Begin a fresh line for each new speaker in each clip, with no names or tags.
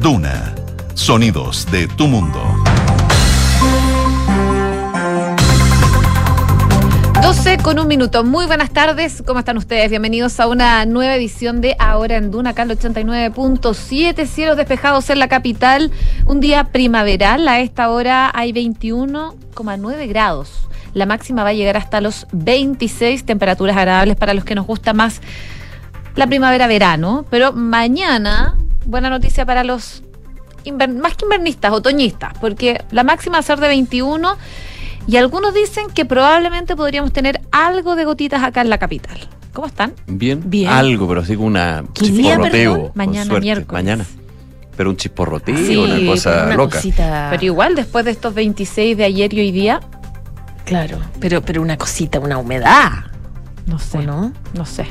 Duna. Sonidos de tu mundo.
12 con un minuto. Muy buenas tardes. ¿Cómo están ustedes? Bienvenidos a una nueva edición de Ahora en Duna, acá 89.7. Cielos despejados en la capital. Un día primaveral. A esta hora hay 21,9 grados. La máxima va a llegar hasta los 26 temperaturas agradables para los que nos gusta más la primavera-verano. Pero mañana, buena noticia para los más que invernistas, otoñistas, porque la máxima va a ser de 21 y algunos dicen que probablemente podríamos tener algo de gotitas acá en la capital. ¿Cómo están?
Bien.
Bien.
Algo, pero así como una
¿Qué día,
chisporroteo.
Mañana, miércoles.
Mañana. Pero un chisporroteo,
Sí,
una cosa
pero una
loca.
cosita.
Pero igual, después de estos 26 de ayer y hoy día,
Claro, pero, pero una cosita, una humedad.
no sé.
¿O no?
No sé.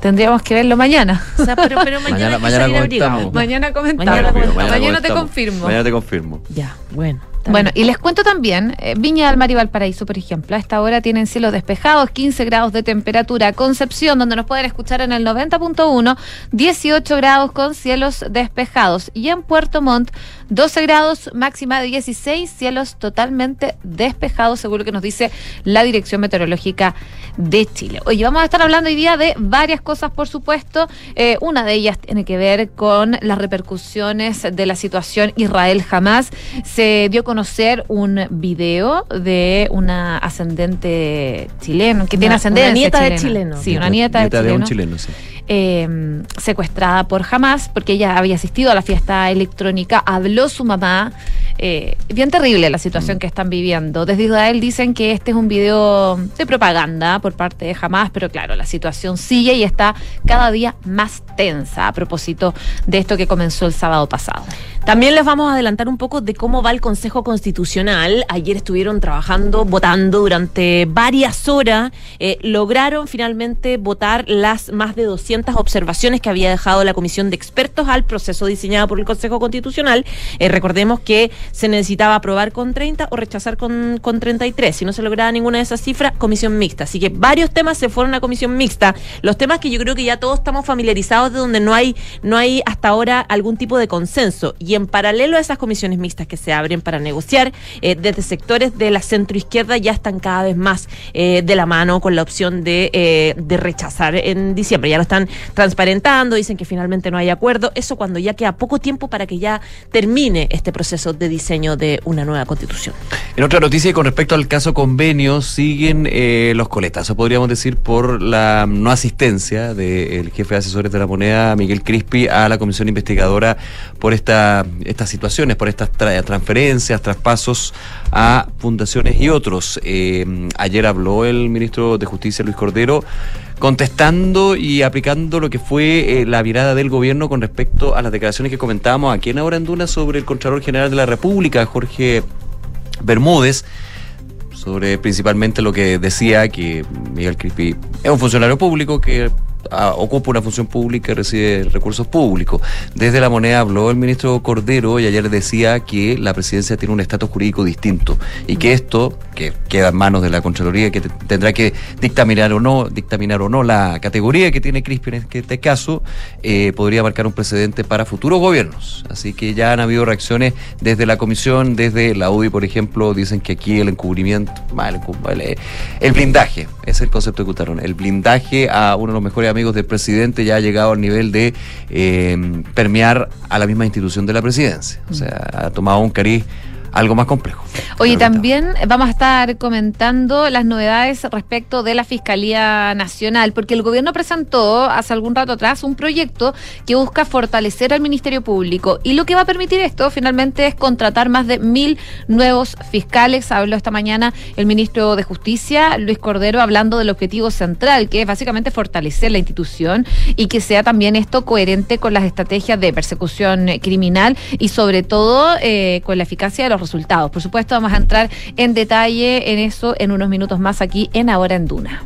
Tendríamos que verlo mañana.
O sea, pero, pero mañana,
Mañana- mañana comentamos.
Mañana comentamos.
Mañana
Mañana,
comentamos.
te confirmo.
Mañana te confirmo.
Ya, bueno.
Bueno, y les cuento también, eh, Viña del Mar y Valparaíso, por ejemplo, a esta hora tienen cielos despejados, 15 grados de temperatura. Concepción, donde nos pueden escuchar en el 90.1, 18 grados con cielos despejados. Y en Puerto Montt, 12 grados, máxima de 16, cielos totalmente despejados, seguro que nos dice la Dirección Meteorológica de Chile. Oye, vamos a estar hablando hoy día de varias cosas, por supuesto. Eh, una de ellas tiene que ver con las repercusiones de la situación Israel-Jamás. Se dio a conocer un video de una ascendente chileno, que tiene ascendencia
una nieta de chileno.
Sí, una nieta, de
de
chileno
un chileno, sí.
Eh, secuestrada por Hamas porque ella había asistido a la fiesta electrónica, habló su mamá. Eh, bien terrible la situación
Mm.
que están viviendo. Desde Israel dicen que este es un video de propaganda por parte de Hamas, pero claro, la situación sigue y está cada día más tensa a propósito de esto que comenzó el sábado pasado.
También les vamos a adelantar un poco de cómo va el Consejo Constitucional. Ayer estuvieron trabajando, votando durante varias horas. Eh, lograron finalmente votar las más de 200 observaciones que había dejado la Comisión de Expertos al proceso diseñado por el Consejo Constitucional. Eh, recordemos que se necesitaba aprobar con 30 o rechazar con, con 33. Si no se lograba ninguna de esas cifras, comisión mixta. Así que varios temas se fueron a comisión mixta. Los temas que yo creo que ya todos estamos familiarizados de donde no hay, no hay hasta ahora algún tipo de consenso. Y en paralelo a esas comisiones mixtas que se abren para negociar, eh, desde sectores de la centroizquierda ya están cada vez más eh, de la mano con la opción de, eh, de rechazar en diciembre. Ya lo están transparentando, dicen que finalmente no hay acuerdo. Eso cuando ya queda poco tiempo para que ya termine este proceso de diseño de una nueva constitución.
En otra noticia, y con respecto al caso convenio, siguen eh, los coletazos, podríamos decir, por la no asistencia del jefe de asesores de la moneda, Miguel Crispi, a la comisión investigadora por esta, estas situaciones, por estas tra- transferencias, traspasos a fundaciones y otros. Eh, ayer habló el ministro de Justicia, Luis Cordero, contestando y aplicando lo que fue eh, la mirada del gobierno con respecto a las declaraciones que comentábamos aquí en Ahora en Duna sobre el Contralor General de la República, Jorge Bermúdez, sobre principalmente lo que decía que Miguel Crispi es un funcionario público que ocupa una función pública y recibe recursos públicos. Desde la moneda habló el ministro Cordero y ayer decía que la presidencia tiene un estatus jurídico distinto y que esto, que queda en manos de la Contraloría, que te- tendrá que dictaminar o no, dictaminar o no la categoría que tiene Crispi en este caso, eh, podría marcar un precedente para futuros gobiernos. Así que ya han habido reacciones desde la comisión, desde la UDI, por ejemplo, dicen que aquí el encubrimiento, el, el- blindaje, es el concepto que usaron, el blindaje a uno de los mejores amigos del presidente ya ha llegado al nivel de eh, permear a la misma institución de la presidencia. O sea, ha tomado un cariz algo más complejo.
Oye, también vamos a estar comentando las novedades respecto de la Fiscalía Nacional, porque el gobierno presentó hace algún rato atrás un proyecto que busca fortalecer al Ministerio Público y lo que va a permitir esto finalmente es contratar más de mil nuevos fiscales. Habló esta mañana el ministro de Justicia, Luis Cordero, hablando del objetivo central, que es básicamente fortalecer la institución y que sea también esto coherente con las estrategias de persecución criminal y sobre todo eh, con la eficacia de los Por supuesto, vamos a entrar en detalle en eso en unos minutos más aquí en Ahora en Duna.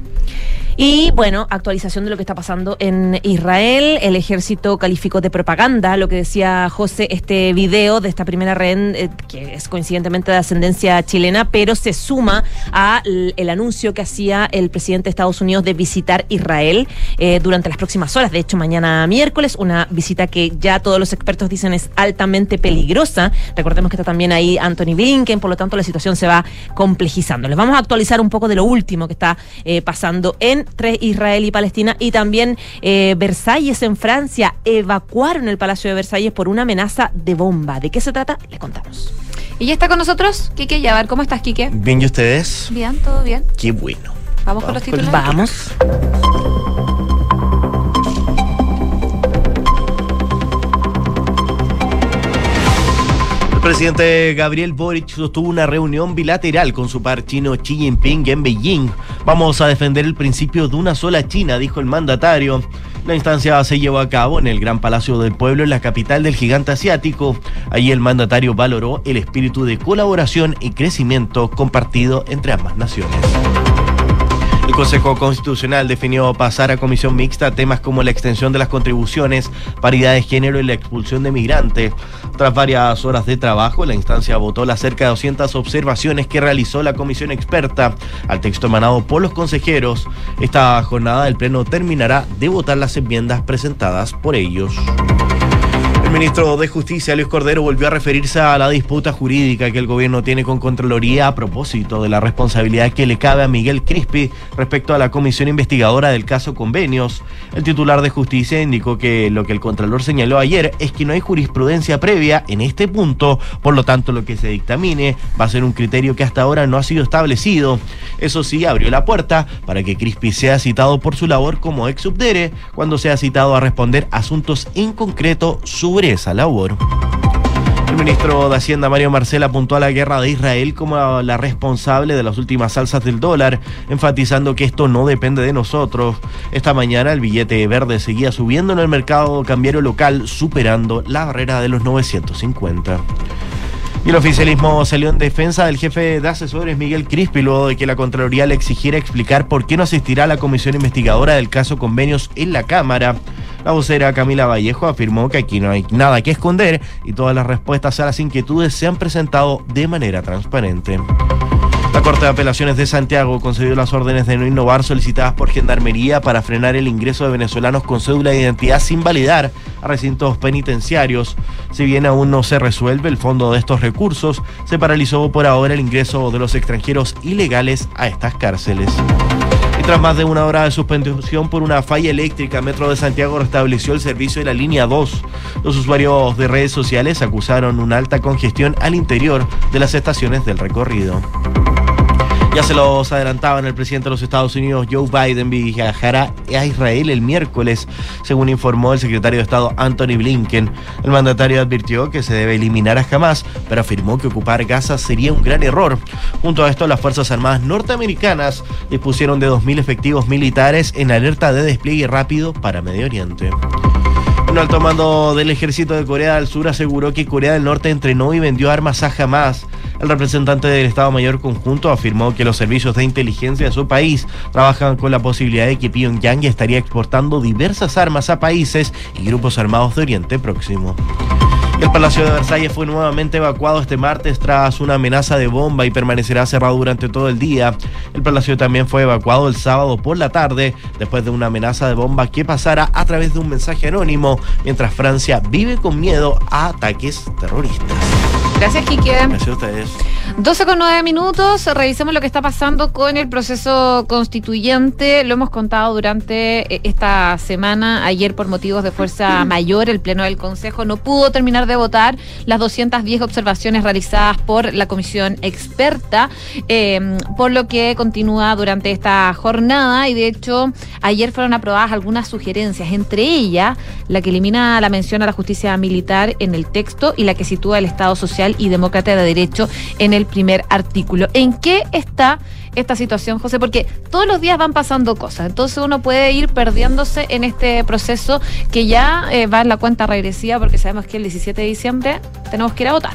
Y bueno, actualización de lo que está pasando en Israel. El ejército calificó de propaganda lo que decía José, este video de esta primera red, eh, que es coincidentemente de ascendencia chilena, pero se suma a el anuncio que hacía el presidente de Estados Unidos de visitar Israel eh, durante las próximas horas. De hecho, mañana miércoles, una visita que ya todos los expertos dicen es altamente peligrosa. Recordemos que está también ahí Anthony Blinken, por lo tanto la situación se va complejizando. Les vamos a actualizar un poco de lo último que está eh, pasando entre Israel y Palestina y también eh, Versalles en Francia. Evacuaron el Palacio de Versalles por una amenaza de bomba. ¿De qué se trata? Les contamos.
Y ya está con nosotros Quique Yavar. ¿Cómo estás, Quique?
Bien, ¿y ustedes?
Bien, todo bien.
Qué bueno.
Vamos con los
Vamos con
titulares.
Vamos.
Presidente Gabriel Boric sostuvo una reunión bilateral con su par chino Xi Jinping en Beijing. Vamos a defender el principio de una sola China, dijo el mandatario. La instancia se llevó a cabo en el Gran Palacio del Pueblo, en la capital del gigante asiático. Allí el mandatario valoró el espíritu de colaboración y crecimiento compartido entre ambas naciones. El Consejo Constitucional definió pasar a comisión mixta temas como la extensión de las contribuciones, paridad de género y la expulsión de migrantes. Tras varias horas de trabajo, la instancia votó las cerca de 200 observaciones que realizó la comisión experta al texto emanado por los consejeros. Esta jornada del Pleno terminará de votar las enmiendas presentadas por ellos. El ministro de Justicia, Luis Cordero, volvió a referirse a la disputa jurídica que el gobierno tiene con Contraloría a propósito de la responsabilidad que le cabe a Miguel Crispi respecto a la comisión investigadora del caso Convenios. El titular de Justicia indicó que lo que el Contralor señaló ayer es que no hay jurisprudencia previa en este punto, por lo tanto lo que se dictamine va a ser un criterio que hasta ahora no ha sido establecido. Eso sí, abrió la puerta para que Crispi sea citado por su labor como ex subdere cuando sea citado a responder asuntos en concreto sobre esa labor. El ministro de Hacienda Mario Marcel apuntó a la guerra de Israel como la responsable de las últimas alzas del dólar, enfatizando que esto no depende de nosotros. Esta mañana el billete verde seguía subiendo en el mercado cambiario local, superando la barrera de los 950. Y el oficialismo salió en defensa del jefe de asesores Miguel Crispi luego de que la Contraloría le exigiera explicar por qué no asistirá a la comisión investigadora del caso convenios en la Cámara. La vocera Camila Vallejo afirmó que aquí no hay nada que esconder y todas las respuestas a las inquietudes se han presentado de manera transparente. La Corte de Apelaciones de Santiago concedió las órdenes de no innovar solicitadas por Gendarmería para frenar el ingreso de venezolanos con cédula de identidad sin validar a recintos penitenciarios. Si bien aún no se resuelve el fondo de estos recursos, se paralizó por ahora el ingreso de los extranjeros ilegales a estas cárceles. Tras más de una hora de suspensión por una falla eléctrica, Metro de Santiago restableció el servicio de la línea 2. Los usuarios de redes sociales acusaron una alta congestión al interior de las estaciones del recorrido. Ya se los adelantaban, el presidente de los Estados Unidos, Joe Biden, viajará a Israel el miércoles, según informó el secretario de Estado Anthony Blinken. El mandatario advirtió que se debe eliminar a Hamas, pero afirmó que ocupar Gaza sería un gran error. Junto a esto, las Fuerzas Armadas norteamericanas dispusieron de 2.000 efectivos militares en alerta de despliegue rápido para Medio Oriente. Un alto mando del ejército de Corea del Sur aseguró que Corea del Norte entrenó y vendió armas a Hamas. El representante del Estado Mayor Conjunto afirmó que los servicios de inteligencia de su país trabajan con la posibilidad de que Pyongyang estaría exportando diversas armas a países y grupos armados de Oriente Próximo. El Palacio de Versalles fue nuevamente evacuado este martes tras una amenaza de bomba y permanecerá cerrado durante todo el día. El Palacio también fue evacuado el sábado por la tarde después de una amenaza de bomba que pasara a través de un mensaje anónimo, mientras Francia vive con miedo a ataques terroristas.
Gracias, Quique.
Gracias a ustedes.
12 con 9 minutos, revisemos lo que está pasando con el proceso constituyente. Lo hemos contado durante eh, esta semana. Ayer, por motivos de fuerza mayor, el Pleno del Consejo no pudo terminar de votar las 210 observaciones realizadas por la comisión experta, eh, por lo que continúa durante esta jornada. Y de hecho, ayer fueron aprobadas algunas sugerencias, entre ellas la que elimina la mención a la justicia militar en el texto y la que sitúa el Estado social y demócrata de derecho en el primer artículo. ¿En qué está esta situación, José? Porque todos los días van pasando cosas, entonces uno puede ir perdiéndose en este proceso que ya eh, va en la cuenta regresiva porque sabemos que el 17 de diciembre tenemos que ir a votar.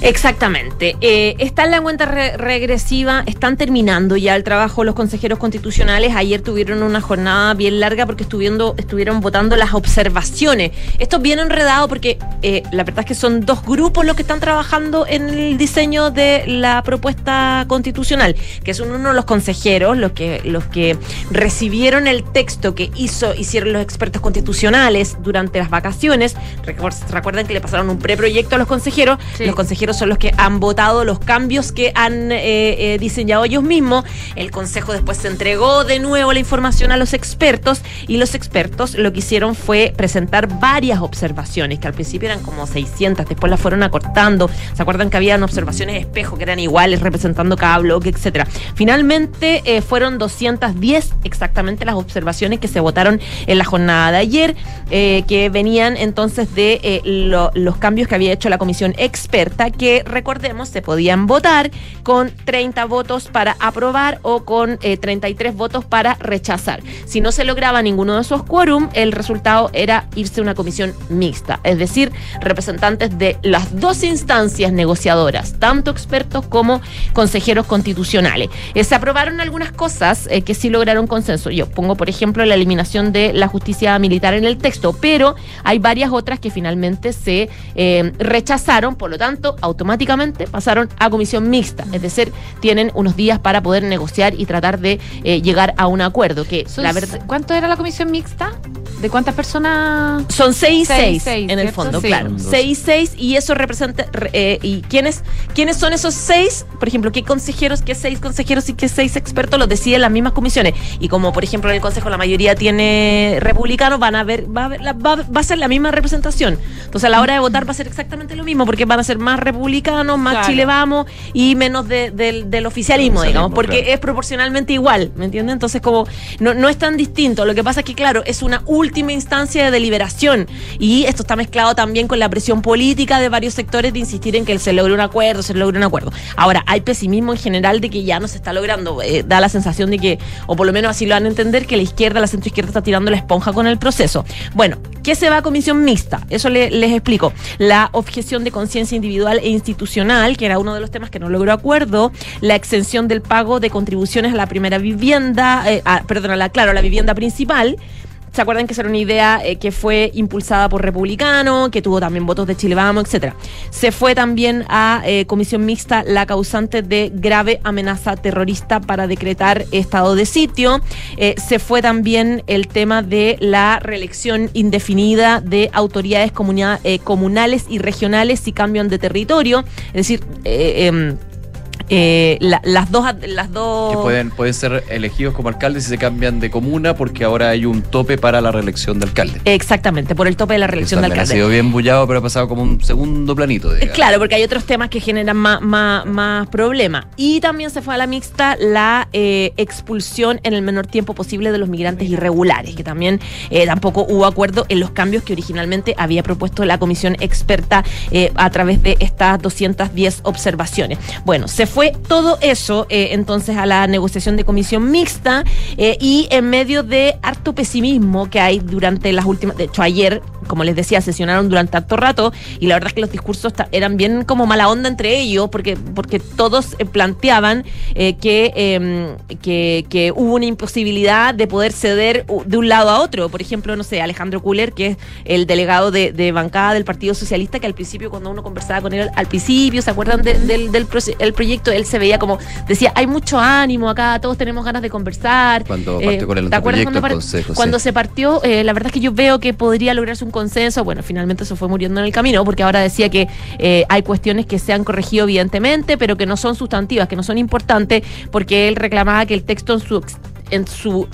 Exactamente. Eh, está en la cuenta re- regresiva, están terminando ya el trabajo los consejeros constitucionales. Ayer tuvieron una jornada bien larga porque estuvieron, estuvieron votando las observaciones. Esto es bien enredado porque eh, la verdad es que son dos grupos los que están trabajando en el diseño de la propuesta constitucional, que son uno los consejeros, los que, los que recibieron el texto que hizo, hicieron los expertos constitucionales durante las vacaciones. Recuer- Recuerden que le pasaron un preproyecto a los consejeros.
Sí.
Los consejeros son los que han votado los cambios que han eh, eh, diseñado ellos mismos. El consejo después se entregó de nuevo la información a los expertos y los expertos lo que hicieron fue presentar varias observaciones, que al principio eran como 600, después las fueron acortando. ¿Se acuerdan que habían observaciones espejo que eran iguales representando cada bloque, etcétera? Finalmente eh, fueron 210 exactamente las observaciones que se votaron en la jornada de ayer, que venían entonces de lo- los cambios que había hecho la comisión experta, que recordemos se podían votar con 30 votos para aprobar o con eh, 33 votos para rechazar. Si no se lograba ninguno de esos quórum, el resultado era irse a una comisión mixta, es decir, representantes de las dos instancias negociadoras, tanto expertos como consejeros constitucionales. Eh, se aprobaron algunas cosas eh, que sí lograron consenso. Yo pongo, por ejemplo, la eliminación de la justicia militar en el texto, pero hay varias otras que finalmente se eh, rechazaron, por lo tanto, automáticamente pasaron a comisión mixta. Es decir, tienen unos días para poder negociar y tratar de eh, llegar a un acuerdo. Que
Son-
la verdad.
¿Cuánto era la comisión mixta? ¿De cuántas personas?
Son seis y
Seis,
seis,
seis,
en el fondo,
Sí.
claro. Seis y seis, y eso representa. re- eh, ¿Y quiénes, quiénes son esos seis? Por ejemplo, ¿qué consejeros, qué seis consejeros y qué seis expertos los deciden las mismas comisiones? Y como, por ejemplo, en el consejo la mayoría tiene republicanos, van a ver, va a, ver la- va, va a ser la misma representación. Entonces, a la hora de votar va a ser exactamente lo mismo, porque van a ser más republicanos, más
Claro.
Chile Vamos y menos de- del, del oficialismo, digamos, porque
claro.
es proporcionalmente igual, ¿me entiendes? Entonces, como no, no es tan distinto. Lo que pasa es que, claro, es una última instancia de deliberación y esto está mezclado también con la presión política de varios sectores de insistir en que se logre un acuerdo, se logre un acuerdo. Ahora, hay pesimismo en general de que ya no se está logrando. eh, da la sensación de que, o por lo menos así lo van a entender, que la izquierda, la centroizquierda está tirando la esponja con el proceso. Bueno, ¿qué se va a comisión mixta? Eso le- les explico. La objeción de conciencia individual institucional, que era uno de los temas que no logró acuerdo, la exención del pago de contribuciones a la primera vivienda, eh, a- perdón, a la, claro, a la vivienda principal. ¿Se acuerdan que esa era una idea eh, que fue impulsada por Republicano, que tuvo también votos de Chile Vamos, etcétera? Se fue también a eh, comisión mixta la causante de grave amenaza terrorista para decretar estado de sitio. Eh, se fue también el tema de la reelección indefinida de autoridades comunales y regionales si cambian de territorio. Es decir, eh, la- las dos, las dos
Que pueden, pueden ser elegidos como alcaldes si se cambian de comuna porque ahora hay un tope para la reelección de alcalde.
Exactamente, por el tope de la reelección de
también ha
alcalde.
sido bien bullado, pero ha pasado como un segundo planito.
Eh,
digamos.
Claro, porque hay otros temas que generan más, más, más problemas. Y también se fue a la mixta la eh, expulsión en el menor tiempo posible de los migrantes irregulares, que también eh, tampoco hubo acuerdo en los cambios que originalmente había propuesto la comisión experta eh, a través de estas 210 observaciones. Bueno, se fue todo eso eh, entonces a la negociación de comisión mixta eh, y en medio de harto pesimismo que hay durante las últimas, de hecho ayer, como les decía, sesionaron durante harto rato y la verdad es que los discursos eran bien como mala onda entre ellos porque, porque todos eh, planteaban eh, que, eh, que, que hubo una imposibilidad de poder ceder de un lado a otro. Por ejemplo, no sé, Alejandro Kuller, que es el delegado de, de bancada del Partido Socialista, que al principio cuando uno conversaba con él al principio, ¿se acuerdan de- del, del el proyecto? Él se veía como, decía, hay mucho ánimo acá, todos tenemos ganas de conversar.
Cuando partió con el
¿te acuerdas cuando, par- cuando se partió, eh, la verdad es que yo veo que podría lograrse un consenso. Bueno, finalmente eso fue muriendo en el camino, porque ahora decía que eh, hay cuestiones que se han corregido evidentemente, pero que no son sustantivas, que no son importantes, porque él reclamaba que el texto en su en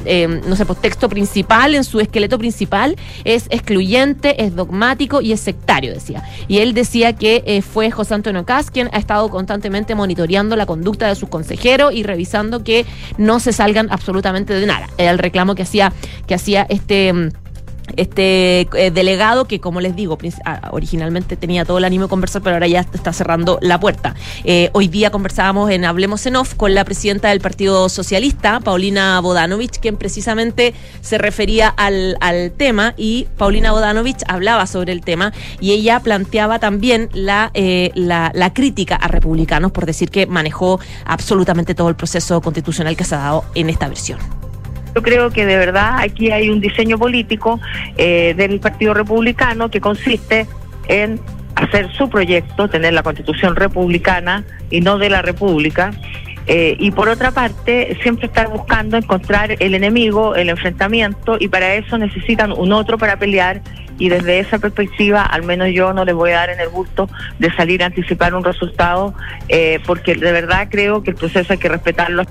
eh, no sé, pues texto principal, en su esqueleto principal, es excluyente, es dogmático y es sectario, decía. Y él decía que eh, fue José Antonio Cas quien ha estado constantemente monitoreando la conducta de sus consejeros y revisando que no se salgan absolutamente de nada. Era el reclamo que hacía, que hacía este. Este eh, delegado que, como les digo, ah, originalmente tenía todo el ánimo de conversar, pero ahora ya está cerrando la puerta. Eh, hoy día conversábamos en Hablemos en Off con la presidenta del Partido Socialista, Paulina Bodanovich, quien precisamente se refería al, al tema y Paulina Bodanovich hablaba sobre el tema y ella planteaba también la, eh, la, la crítica a republicanos por decir que manejó absolutamente todo el proceso constitucional que se ha dado en esta versión.
Yo creo que de verdad aquí hay un diseño político eh, del Partido Republicano que consiste en hacer su proyecto, tener la constitución republicana y no de la república. Eh, y por otra parte, siempre estar buscando encontrar el enemigo, el enfrentamiento, y para eso necesitan un otro para pelear. Y desde esa perspectiva, al menos yo no les voy a dar en el gusto de salir a anticipar un resultado, eh, porque de verdad creo que el proceso hay que respetarlo.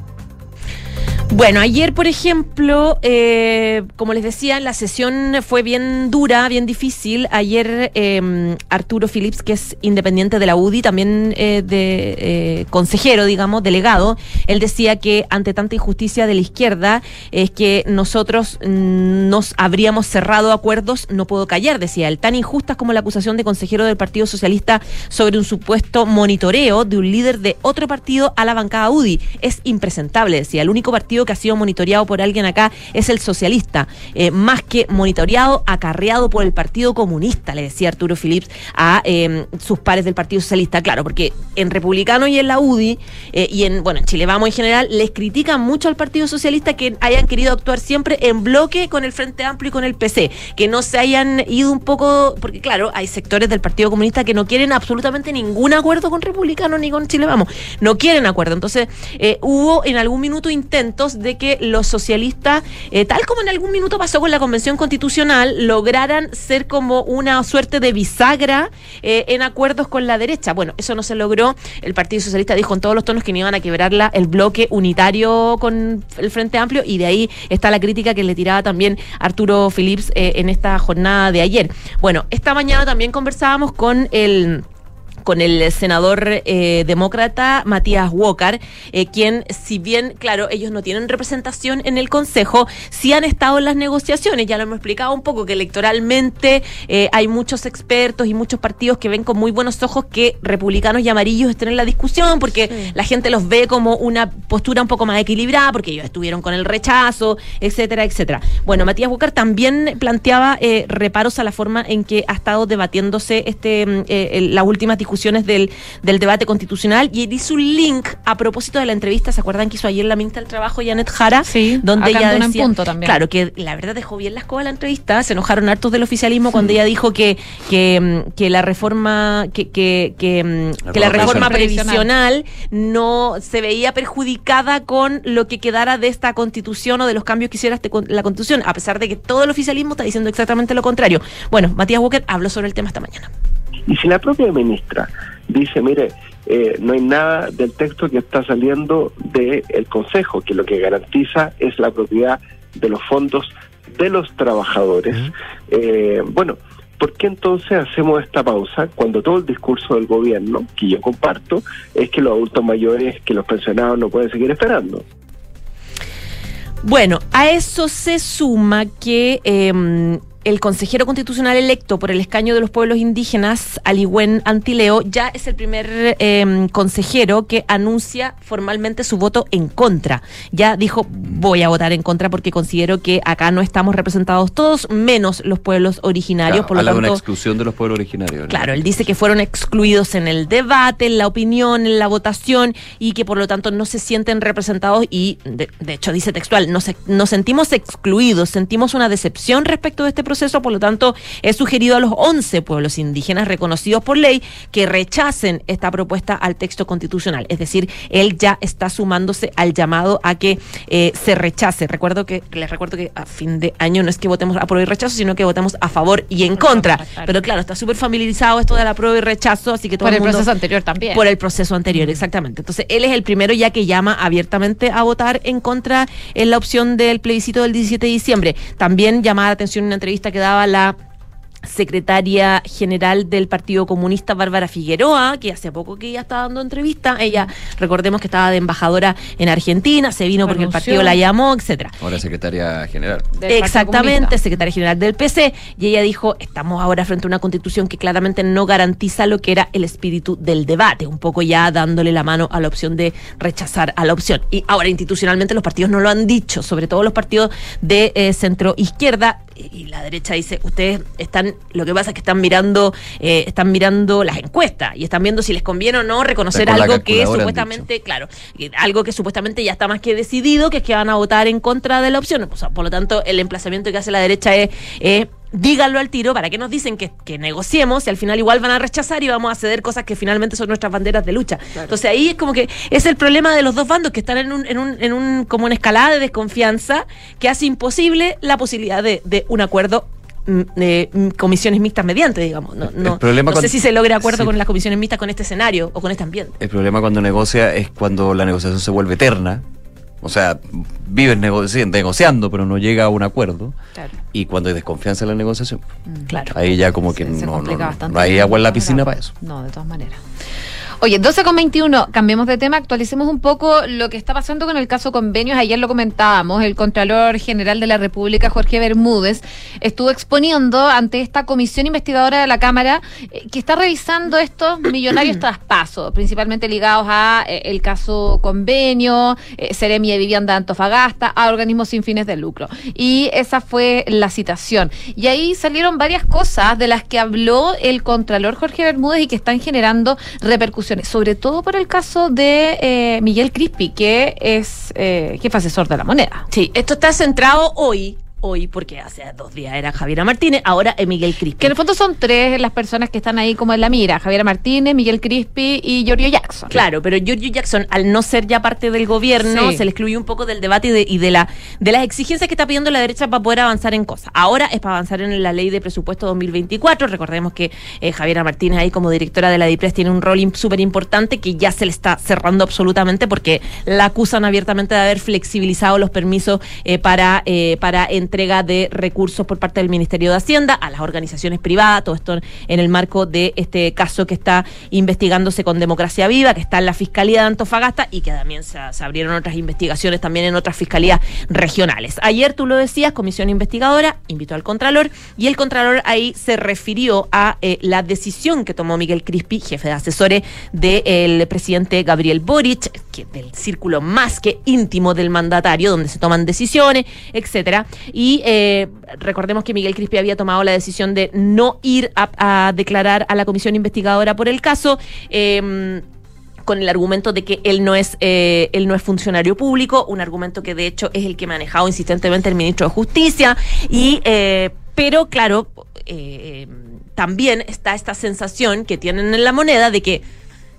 Bueno, ayer, por ejemplo, eh, como les decía, la sesión fue bien dura, bien difícil. Ayer eh, Arturo Phillips, que es independiente de la UDI, también eh, de eh, consejero, digamos, delegado, él decía que ante tanta injusticia de la izquierda es que nosotros nos habríamos cerrado acuerdos, no puedo callar, decía él, tan injustas como la acusación de consejero del Partido Socialista sobre un supuesto monitoreo de un líder de otro partido a la bancada UDI. Es impresentable, decía, el único partido que ha sido monitoreado por alguien acá es el socialista, eh, más que monitoreado, acarreado por el Partido Comunista, le decía Arturo Phillips a em, sus pares del Partido Socialista, claro, porque en Republicano y en la UDI eh, y en, bueno, en Chile Vamos en general, les critican mucho al Partido Socialista que hayan querido actuar siempre en bloque con el Frente Amplio y con el PC, que no se hayan ido un poco, porque claro, hay sectores del Partido Comunista que no quieren absolutamente ningún acuerdo con Republicano ni con Chile Vamos, no quieren acuerdo, entonces eh, hubo en algún minuto intentos de que los socialistas, eh, tal como en algún minuto pasó con la Convención Constitucional, lograran ser como una suerte de bisagra eh, en acuerdos con la derecha. Bueno, eso no se logró. El Partido Socialista dijo en todos los tonos que no iban a quebrarla el bloque unitario con el Frente Amplio y de ahí está la crítica que le tiraba también Arturo Phillips eh, en esta jornada de ayer. Bueno, esta mañana también conversábamos con el con el senador eh, demócrata Matías Walker, eh, quien, si bien, claro, ellos no tienen representación en el Consejo, sí han estado en las negociaciones. Ya lo hemos explicado un poco, que electoralmente eh, hay muchos expertos y muchos partidos que ven con muy buenos ojos que republicanos y amarillos estén en la discusión, porque la gente los ve como una postura un poco más equilibrada, porque ellos estuvieron con el rechazo, etcétera, etcétera. Bueno, Matías Walker también planteaba reparos a la forma en que ha estado debatiéndose este mm, las últimas discusiones discusiones del, del debate constitucional y hizo un link a propósito de la entrevista, ¿se acuerdan que hizo ayer la ministra del Trabajo, Janet Jara?
Sí,
donde ella decía,
punto también.
claro, que la verdad dejó bien la escoba la entrevista, se enojaron hartos del oficialismo cuando ella dijo que, que, mm, que la reforma, que, que, que, mm, la, reforma previsional no se veía perjudicada con lo que quedara de esta constitución o de los cambios que hiciera este la constitución, a pesar de que todo el oficialismo está diciendo exactamente lo contrario. Bueno, Matías Walker habló sobre el tema esta mañana.
Y si la propia ministra dice, mire, eh, no hay nada del texto que está saliendo del Consejo, que lo que garantiza es la propiedad de los fondos de los trabajadores, eh, bueno, ¿por qué entonces hacemos esta pausa cuando todo el discurso del gobierno, que yo comparto, es que los adultos mayores, que los pensionados no pueden seguir esperando?
Bueno, a eso se suma que eh, el consejero constitucional electo por el escaño de los pueblos indígenas, Aligüen Antileo, ya es el primer em, consejero que anuncia formalmente su voto en contra. Ya dijo, voy a votar en contra porque considero que acá no estamos representados todos, menos los pueblos originarios.
por lo tanto, de una exclusión de los pueblos originarios.
Claro, él dice que fueron excluidos en el debate, en la opinión, en la votación y que por lo tanto no se sienten representados y, de, hecho, dice textual, nos, nos sentimos excluidos, sentimos una decepción respecto de este proceso, por lo tanto, he sugerido a los 11 pueblos indígenas reconocidos por ley que rechacen esta propuesta al texto constitucional. Es decir, él ya está sumándose al llamado a que eh, se rechace. Recuerdo que, les recuerdo que a fin de año no es que votemos a prueba y rechazo, sino que votemos a favor y en contra. Pero claro, está súper familiarizado esto de la prueba y rechazo, así que todo
por el, proceso anterior también.
Por el proceso anterior, exactamente. Entonces, él es el primero ya que llama abiertamente a votar en contra en la opción del plebiscito del 17 de diciembre. También llamaba la atención una entrevista que daba la secretaria general del Partido Comunista Bárbara Figueroa, que hace poco que ya estaba dando entrevista. Ella, recordemos que estaba de embajadora en Argentina, se vino porque el partido la llamó, etcétera.
Ahora secretaria general.
Del
Exactamente, secretaria general del PC, y ella dijo, estamos ahora frente a una constitución que claramente no garantiza lo que era el espíritu del debate, un poco ya dándole la mano a la opción de rechazar a la opción. Y ahora institucionalmente los partidos no lo han dicho, sobre todo los partidos de eh, centro izquierda, y la derecha dice, ustedes están, lo que pasa es que están mirando, eh, están mirando las encuestas y están viendo si les conviene o no reconocer algo que supuestamente, claro, algo que supuestamente ya está más que decidido, que es que van a votar en contra de la opción. O sea, por lo tanto, el emplazamiento que hace la derecha es, díganlo al tiro, ¿para qué nos dicen que, que negociemos? Y al final igual van a rechazar y vamos a ceder cosas que finalmente son nuestras banderas de lucha. Entonces ahí es como que es el problema de los dos bandos que están en un, en un, en un como una escalada de desconfianza que hace imposible la posibilidad de, de un acuerdo mm, de mm, comisiones mixtas mediante, digamos. No, no,
problema
no sé
cuando-
si se logra acuerdo
sí.
con las comisiones mixtas con este escenario o con este ambiente.
El problema cuando negocia es cuando la negociación se vuelve eterna. O sea, vives negoci- negociando, pero no llega a un acuerdo.
Claro.
Y cuando hay desconfianza en la negociación,
Claro.
ahí ya como que
Se- se
no, no, no hay agua en la piscina para eso.
No, de todas maneras. Oye, 12 con 21, cambiemos de tema, actualicemos un poco lo que está pasando con el caso convenios. Ayer lo comentábamos, el Contralor General de la República, Jorge Bermúdez, estuvo exponiendo ante esta comisión investigadora de la Cámara eh, que está revisando estos millonarios traspasos, principalmente ligados a eh, el caso convenio, eh, Seremi de Vivienda de Antofagasta, a organismos sin fines de lucro. Y esa fue la citación. Y ahí salieron varias cosas de las que habló el Contralor Jorge Bermúdez y que están generando repercusiones, sobre todo por el caso de eh, Miguel Crispi, que es eh, jefe asesor de la moneda.
Sí, esto está centrado hoy, hoy, porque hace dos días era Javiera Martínez, ahora es Miguel Crispi.
Que en el fondo son tres las personas que están ahí como en la mira, Javier Martínez, Miguel Crispi y Giorgio Jackson.
Claro, pero Giorgio Jackson, al no ser ya parte del gobierno,
Sí.
se le excluye un poco del debate y de, y de la de las exigencias que está pidiendo la derecha para poder avanzar en cosas. Ahora es para avanzar en la ley de presupuesto 2024. Recordemos que eh, Javiera Martínez ahí como directora de la DIPRES tiene un rol súper importante que ya se le está cerrando absolutamente porque la acusan abiertamente de haber flexibilizado los permisos eh, para, eh, para entrega de recursos por parte del Ministerio de Hacienda a las organizaciones privadas, todo esto en el marco de este caso que está investigándose con Democracia Viva, que está en la Fiscalía de Antofagasta y que también se, abrieron otras investigaciones también en otras fiscalías regionales. Ayer tú lo decías, comisión investigadora invitó al Contralor y el Contralor ahí se refirió a eh, la decisión que tomó Miguel Crispi, jefe de asesores del presidente Gabriel Boric, que del círculo más que íntimo del mandatario, donde se toman decisiones, etcétera. Y eh, recordemos que Miguel Crispi había tomado la decisión de no ir a, declarar a la comisión investigadora por el caso. eh, con el argumento de que él no es eh, él no es funcionario público, un argumento que de hecho es el que ha manejado insistentemente el ministro de Justicia y eh, pero claro eh, también está esta sensación que tienen en la moneda de que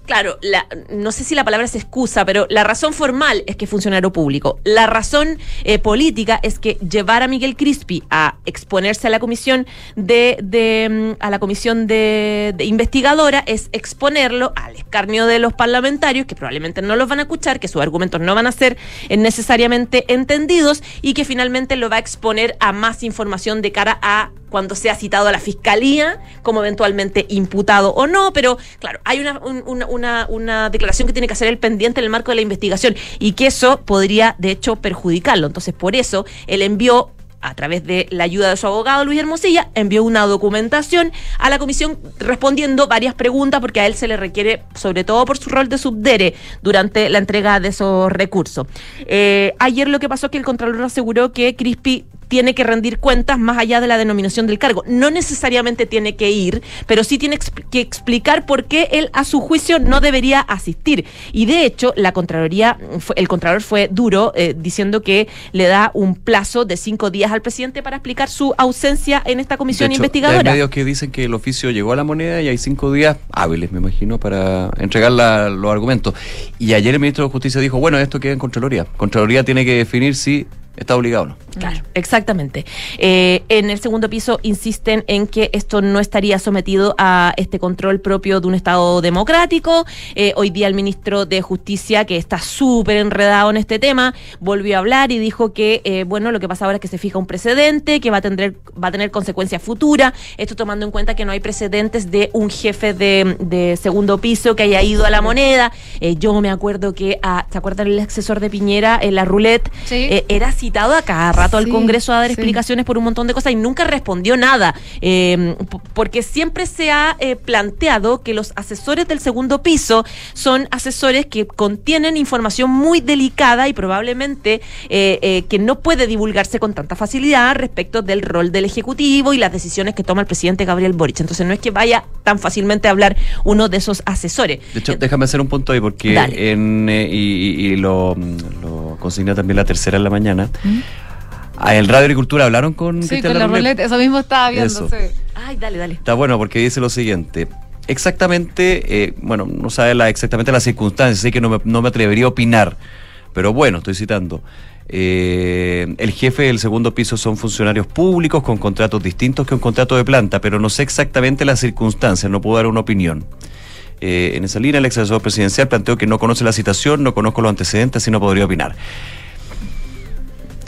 Claro, la, no sé si la palabra es excusa, pero la razón formal es que funcionario público. La razón eh, política es que llevar a Miguel Crispi a exponerse a la comisión de, de, mm, a la comisión de, de investigadora es exponerlo al escarnio de los parlamentarios, que probablemente no los van a escuchar, que sus argumentos no van a ser eh, necesariamente entendidos y que finalmente lo va a exponer a más información de cara a cuando sea citado a la fiscalía como eventualmente imputado o no, pero claro, hay una, un- una, una, una declaración que tiene que hacer el pendiente en el marco de la investigación y que eso podría de hecho perjudicarlo. Entonces, por eso él envió a través de la ayuda de su abogado Luis Hermosilla, envió una documentación a la comisión respondiendo varias preguntas porque a él se le requiere, sobre todo por su rol de subdere, durante la entrega de esos recursos. Eh, ayer lo que pasó es que el Contralor aseguró que Crispi tiene que rendir cuentas más allá de la denominación del cargo. No necesariamente tiene que ir, pero sí tiene que explicar por qué él, a su juicio, no debería asistir. Y de hecho, la Contraloría, fue- el Contralor fue duro eh, diciendo que le da un plazo de cinco días al presidente para explicar su ausencia en esta comisión
De hecho, ya
investigadora.
Hay medios que dicen que el oficio llegó a la moneda y hay cinco días hábiles, me imagino, para entregar la- los argumentos. Y ayer el ministro de Justicia dijo, bueno, esto queda en Contraloría. Contraloría tiene que definir si está obligado o no.
Claro, exactamente. Eh, en el segundo piso insisten en que esto no estaría sometido a este control propio de un Estado democrático. Eh, hoy día el ministro de Justicia, que está súper enredado en este tema, volvió a hablar y dijo que, eh, bueno, lo que pasa ahora es que se fija un precedente, que va a tener, va a tener consecuencias futuras. Esto tomando en cuenta que no hay precedentes de un jefe de, de segundo piso que haya ido a la moneda. Eh, yo me acuerdo que, a, ¿se acuerdan el asesor de Piñera en la roulette?
Sí.
Eh, era citado a cada rato al Congreso a dar
sí.
explicaciones por un montón de cosas y nunca respondió nada. Eh, porque siempre se ha eh, planteado que los asesores del segundo piso son asesores que contienen información muy delicada y probablemente eh, eh, que no puede divulgarse con tanta facilidad respecto del rol del Ejecutivo y las decisiones que toma el presidente Gabriel Boric. Entonces no es que vaya tan fácilmente a hablar uno de esos asesores.
De hecho, déjame hacer un punto ahí porque
Dale.
en, eh, y, y- y lo, lo consigna también la tercera en la mañana. Ah, En Radio Agricultura hablaron con
Sí,
Cristian
con la ruleta, eso mismo estaba viendo.
Ay, dale, dale.
Está bueno porque dice lo siguiente. Exactamente, eh, bueno, no sabe la, exactamente las circunstancias, así que no me, no me atrevería a opinar. Pero bueno, estoy citando. Eh, el jefe del segundo piso son funcionarios públicos con contratos distintos que un contrato de planta, pero no sé exactamente las circunstancias, no puedo dar una opinión. Eh, en esa línea, el ex asesor presidencial planteó que no conoce la citación, no conozco los antecedentes y no podría opinar.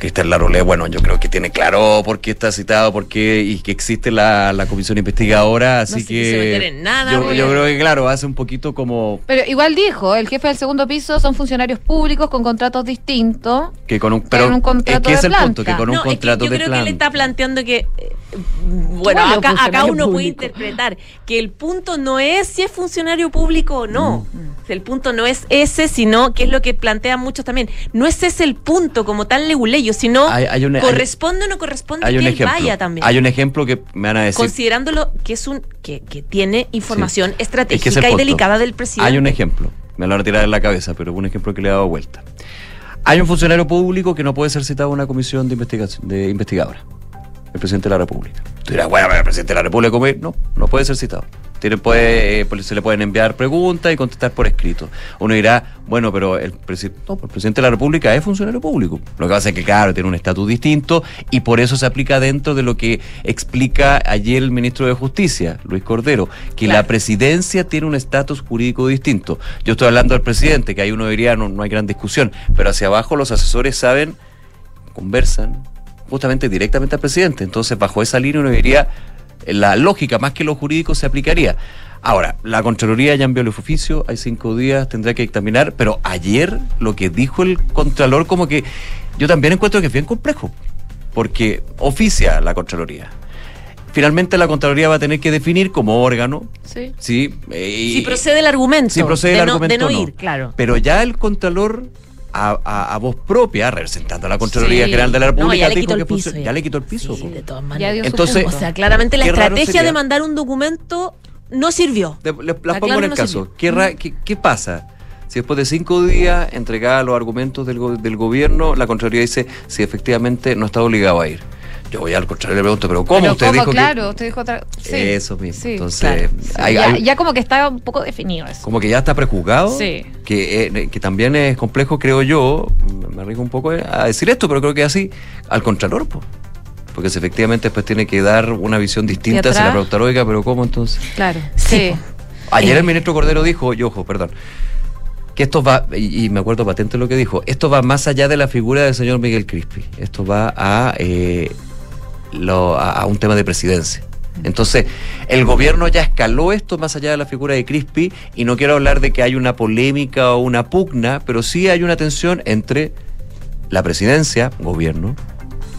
Cristian Larolé, bueno, yo creo que tiene claro por qué está citado, por qué y que existe la, la comisión investigadora, así
se
que
quiso meter en nada,
yo, creo que claro, hace un poquito como
Pero igual dijo, el jefe del segundo piso son funcionarios públicos con contratos distintos.
que con un pero
un contrato
es que es
de
el punto, que con un
No, es que
contrato
yo
de
creo
planta.
que él está planteando que, eh, bueno, acá, acá uno puede interpretar que el punto no es si es funcionario público o no.
Mm.
El punto no es ese, sino que es lo que plantean muchos también. No es ese el punto como tal
Hay- hay un- hay-
corresponde o no corresponde
hay
que
un
él
ejemplo.
vaya también.
Hay un ejemplo que me van a decir.
Considerándolo que es un que, que tiene información
Sí. Es que
estratégica
es
y delicada del presidente.
Hay un ejemplo, me lo van a tirar en la cabeza, pero es un ejemplo que le he dado vuelta. Hay un funcionario público que no puede ser citado a una comisión de investigación de investigadora. El presidente de la República. Tú dirás, bueno, pero el presidente de la República, ¿cómo es? No, no puede ser citado. Tiene, puede, eh, pues, se le pueden enviar preguntas y contestar por escrito. Uno dirá, bueno, pero el, presi- no, el presidente de la República es funcionario público. Lo que pasa es que, claro, tiene un estatus distinto y por eso se aplica dentro de lo que explica ayer el ministro de Justicia, Luis Cordero, que
Claro.
la presidencia tiene un estatus jurídico distinto. Yo estoy hablando del presidente, que ahí uno diría no, no hay gran discusión, pero hacia abajo los asesores saben, conversan justamente directamente al presidente. Entonces, bajo esa línea uno diría, la lógica más que lo jurídico se aplicaría. Ahora, la Contraloría ya envió el oficio, hay cinco días, tendrá que examinar, pero ayer lo que dijo el Contralor como que yo también encuentro que es bien complejo, porque oficia la Contraloría. Finalmente la Contraloría va a tener que definir como órgano,
Sí.
sí, eh,
si procede el argumento.
si procede
de
el
no,
argumento
de no
o no.
ir, claro.
Pero ya el Contralor, a, a- a voz propia, representando a la Contraloría
Sí.
General de la
No,
República,
ya le el piso. ya.
ya le quitó el piso.
Sí, de todas maneras.
Entonces-.
O sea, claramente la estrategia de mandar un documento no sirvió.
De- le- las pongo en el
no
caso. ¿Qué, ra- qué- qué pasa? Si después de cinco días entregada los argumentos del, go- del gobierno, la Contraloría dice si efectivamente no está obligado a ir. Yo voy al Contralor y le pregunto, ¿pero cómo?
Pero
usted dijo que-
claro, usted dijo otra. Sí.
Eso mismo.
Sí,
Entonces,
claro. Sí,
hay-
ya,
hay-
ya como que está un poco definido eso.
como que ya está prejuzgado,
Sí.
que, eh, que también es complejo, creo yo, me arriesgo un poco a decir esto, pero creo que así, al Contralor, po. porque si efectivamente después tiene que dar una visión distinta, se la pregunta, oiga, pero ¿cómo entonces?
Claro.
Sí.
Sí.
Ayer
Eh.
el ministro Cordero dijo, y ojo, perdón, que esto va, y, y me acuerdo patente lo que dijo, esto va más allá de la figura del señor Miguel Crispi, esto va a, eh, lo- a, a un tema de presidencia. Entonces, el gobierno ya escaló esto más allá de la figura de Crispi, y no quiero hablar de que hay una polémica o una pugna, pero sí hay una tensión entre la presidencia, gobierno,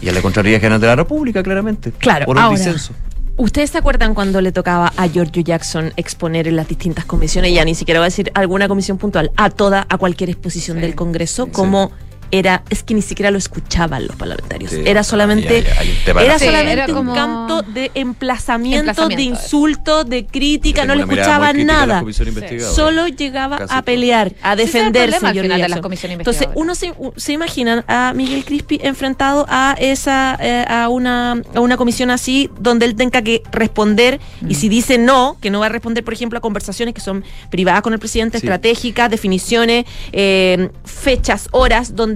y la Contraloría General de la República, claramente.
Claro,
Por un
ahora,
disenso.
¿Ustedes se acuerdan cuando le tocaba a Giorgio Jackson exponer en las distintas comisiones? Ya ni siquiera voy a decir alguna comisión puntual, a toda, a cualquier exposición
Sí.
del Congreso, como era, es que ni siquiera lo escuchaban los parlamentarios.
Sí,
era solamente,
ya, ya,
era
de-
Sí,
solamente
era
un canto de emplazamiento, de insulto, de crítica, no le escuchaban nada.
Sí.
Solo llegaba
Casi
a pelear, a defenderse.
final de las
Entonces, uno se, se imaginan a Miguel Crispi enfrentado a esa eh, a una a una comisión así donde él tenga que responder y
Mm.
si dice no, que no va a responder, por ejemplo, a conversaciones que son privadas con el presidente,
Sí.
estratégicas, definiciones, eh, fechas, horas, donde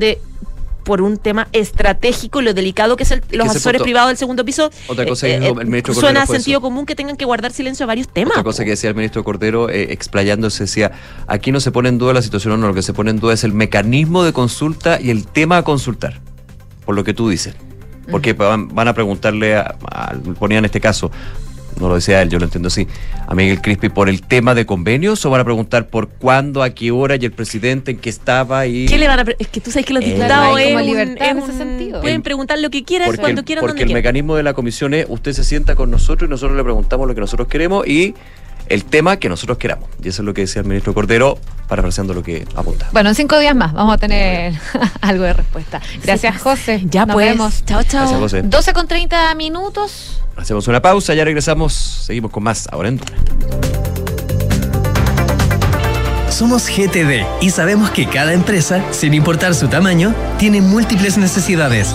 por un tema estratégico, lo delicado que es el- los asesores
punto-
privados del segundo piso.
Otra cosa
eh,
dijo
eh,
el ministro
Suena a sentido
eso.
común que tengan que guardar silencio a varios temas.
Otra cosa que decía el ministro Cordero, eh, explayándose, decía, aquí no se pone en duda la situación, no, lo que se pone en duda es el mecanismo de consulta y el tema a consultar, por lo que tú dices. Porque van, van a preguntarle, a, a- ponía en este caso, no lo decía él, yo lo entiendo así, a Miguel Crispi por el tema de convenios o van a preguntar por cuándo, a qué hora y el presidente en qué estaba y...
¿Qué le van a Es que tú sabes que los
Eh,
diputados es
como
un-
libertad
es
en ese sentido.
pueden preguntar lo que quieran,
Porque,
cuando
el,
quieran,
porque
donde
el
quieran.
mecanismo de la comisión es, usted se sienta con nosotros y nosotros le preguntamos lo que nosotros queremos y el tema que nosotros queramos. Y eso es lo que decía el ministro Cordero, parafraseando lo que apunta.
Bueno, en cinco días más vamos a tener algo de respuesta. Gracias,
Sí,
José.
Ya
Nos
pues.
vemos.
Chao, chao.
Gracias, José.
12 con 30 minutos.
Hacemos una pausa, ya regresamos, seguimos con más ahora en Duna.
Somos GTD y sabemos que cada empresa, sin importar su tamaño, tiene múltiples necesidades.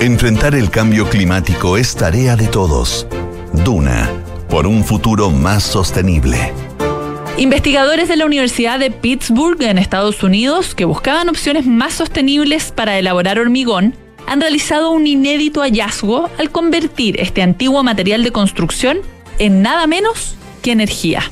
Enfrentar el cambio climático es tarea de todos. Duna, por un futuro más sostenible.
Investigadores de la Universidad de Pittsburgh en Estados Unidos, que buscaban opciones más sostenibles para elaborar hormigón, han realizado un inédito hallazgo al convertir este antiguo material de construcción en nada menos que energía.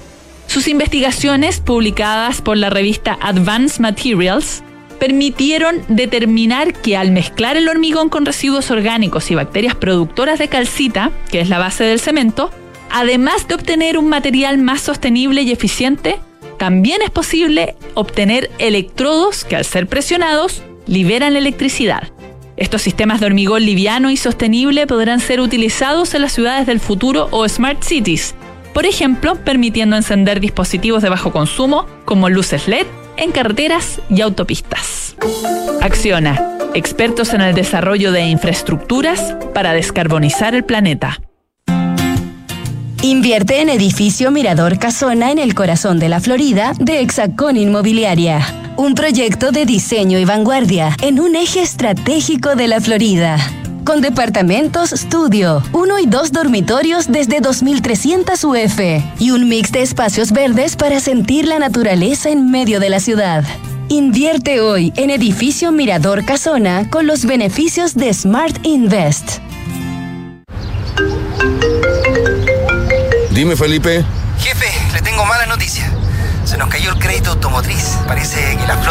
Sus investigaciones, publicadas por la revista Advanced Materials, permitieron determinar que al mezclar el hormigón con residuos orgánicos y bacterias productoras de calcita, que es la base del cemento, además de obtener un material más sostenible y eficiente, también es posible obtener electrodos que al ser presionados liberan electricidad. Estos sistemas de hormigón liviano y sostenible podrán ser utilizados en las ciudades del futuro o smart cities, por ejemplo, permitiendo encender dispositivos de bajo consumo como luces LED en carreteras y autopistas. Acciona, expertos en el desarrollo de infraestructuras para descarbonizar el planeta.
Invierte en edificio Mirador Casona en el corazón de la Florida de Hexacón Inmobiliaria. Un proyecto de diseño y vanguardia en un eje estratégico de la Florida. Con departamentos estudio, uno y dos dormitorios desde 2.300 UF y un mix de espacios verdes para sentir la naturaleza en medio de la ciudad. Invierte hoy en edificio Mirador Casona con los beneficios de Smart Invest.
Dime, Felipe.
Jefe, le tengo mala noticia. Se nos cayó el crédito automotriz. Parece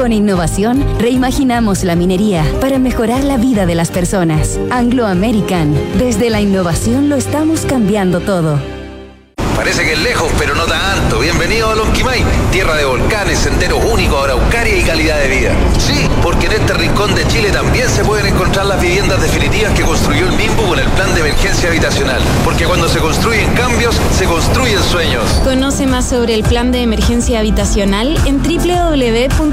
Con innovación reimaginamos la minería para mejorar la vida de las personas. Anglo American. Desde la innovación lo estamos cambiando todo.
Parece que es lejos, pero no tanto. Bienvenido a Lonquimay, tierra de volcanes, senderos únicos, araucaria y calidad de vida. Sí, porque en este rincón de Chile también se pueden encontrar las viviendas definitivas que construyó el MIMBU con el plan de emergencia habitacional. Porque cuando se construyen cambios, se construyen sueños.
Conoce más sobre el plan de emergencia habitacional en www.mimbu.cl.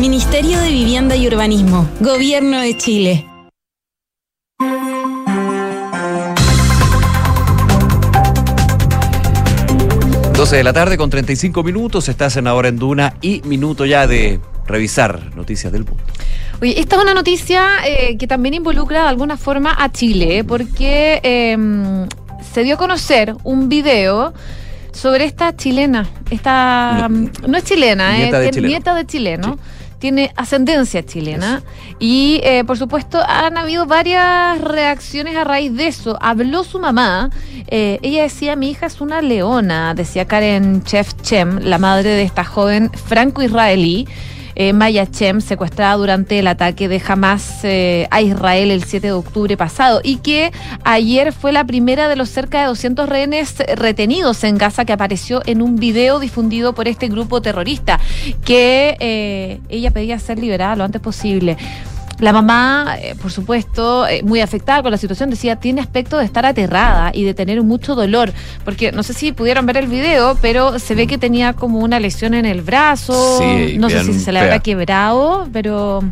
Ministerio de Vivienda y Urbanismo. Gobierno de Chile.
12 de la tarde con 35 minutos, estás en ahora en Duna y minuto ya de revisar noticias del mundo.
Oye, esta es una noticia eh, que también involucra de alguna forma a Chile, porque eh, se dio a conocer un video sobre esta chilena. Esta no, no es chilena,
Nieta
eh,
de chileno.
nieta de chileno. Tiene ascendencia chilena y eh, por supuesto han habido varias reacciones a raíz de eso. Habló su mamá, eh, ella decía mi hija es una leona, decía Karen Chef Chem, la madre de esta joven franco-israelí. Eh, Maya Chem, secuestrada durante el ataque de Hamas eh, a Israel el 7 de octubre pasado y que ayer fue la primera de los cerca de 200 rehenes retenidos en Gaza que apareció en un video difundido por este grupo terrorista que eh, ella pedía ser liberada lo antes posible. La mamá, eh, por supuesto, eh, muy afectada con la situación, decía, tiene aspecto de estar aterrada y de tener mucho dolor, porque no sé si pudieron ver el video, pero se ve que tenía como una lesión en el brazo,
Sí,
no sé si se le habrá quebrado, pero,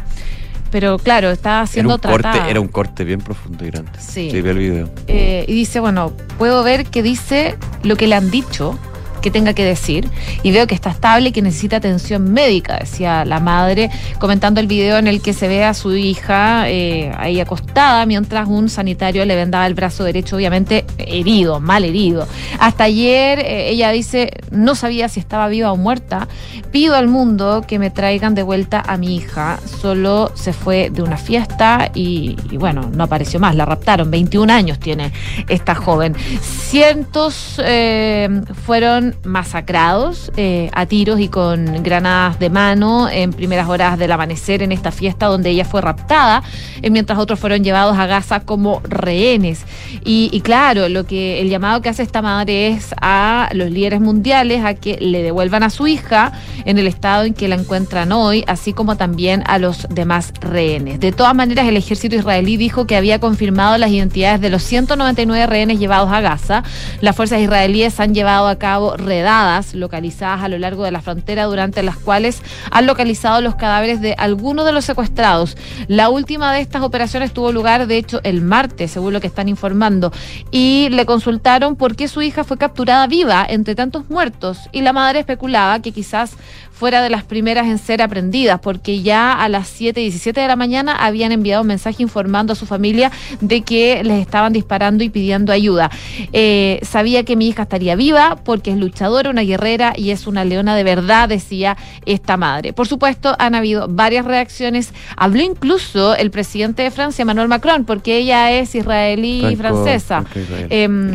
pero claro, está
Era
siendo
un, corte, era un corte bien profundo y grande.
Sí.
vi el video.
Eh, y dice, bueno, puedo ver que dice lo que le han dicho que tenga que decir. Y veo que está estable y que necesita atención médica, decía la madre, comentando el video en el que se ve a su hija eh, ahí acostada mientras un sanitario le vendaba el brazo derecho, obviamente herido, mal herido. Hasta ayer eh, ella dice, no sabía si estaba viva o muerta, pido al mundo que me traigan de vuelta a mi hija, solo se fue de una fiesta y, bueno, no apareció más, la raptaron, 21 años tiene esta joven. Cientos eh, fueron masacrados eh, a tiros y con granadas de mano en primeras horas del amanecer en esta fiesta donde ella fue raptada, eh, mientras otros fueron llevados a Gaza como rehenes. Y, y claro, lo que el llamado que hace esta madre es a los líderes mundiales a que le devuelvan a su hija en el estado en que la encuentran hoy, así como también a los demás rehenes. De todas maneras, el ejército israelí dijo que había confirmado las identidades de los 199 rehenes llevados a Gaza. Las fuerzas israelíes han llevado a cabo redadas localizadas a lo largo de la frontera, durante las cuales han localizado los cadáveres de algunos de los secuestrados. La última de estas operaciones tuvo lugar, de hecho, el martes, según lo que están informando, y le consultaron por qué su hija fue capturada viva entre tantos muertos, y la madre especulaba que quizás fuera de las primeras en ser aprendidas, porque ya a las 7 y 17 de la mañana habían enviado un mensaje informando a su familia de que les estaban disparando y pidiendo ayuda. Eh, sabía que mi hija estaría viva porque es luchadora, una guerrera y es una leona de verdad, decía esta madre. Por supuesto, han habido varias reacciones. Habló incluso el presidente de Francia, Emmanuel Macron, porque ella es israelí y
Franco-
francesa. Em,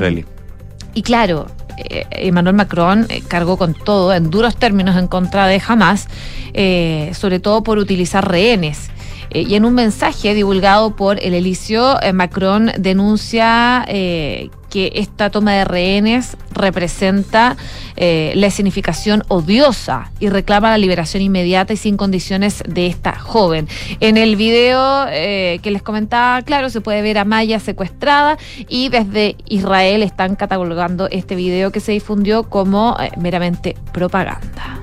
y claro, Emmanuel Macron eh, cargó con todo, en duros términos, en contra de Hamas, eh, sobre todo por utilizar rehenes. Eh, y en un mensaje divulgado por el Elicio, eh, Macron denuncia eh, que esta toma de rehenes representa eh, la significación odiosa y reclama la liberación inmediata y sin condiciones de esta joven. En el video eh, que les comentaba, claro, se puede ver a Maya secuestrada y desde Israel están catalogando este video que se difundió como eh, meramente propaganda.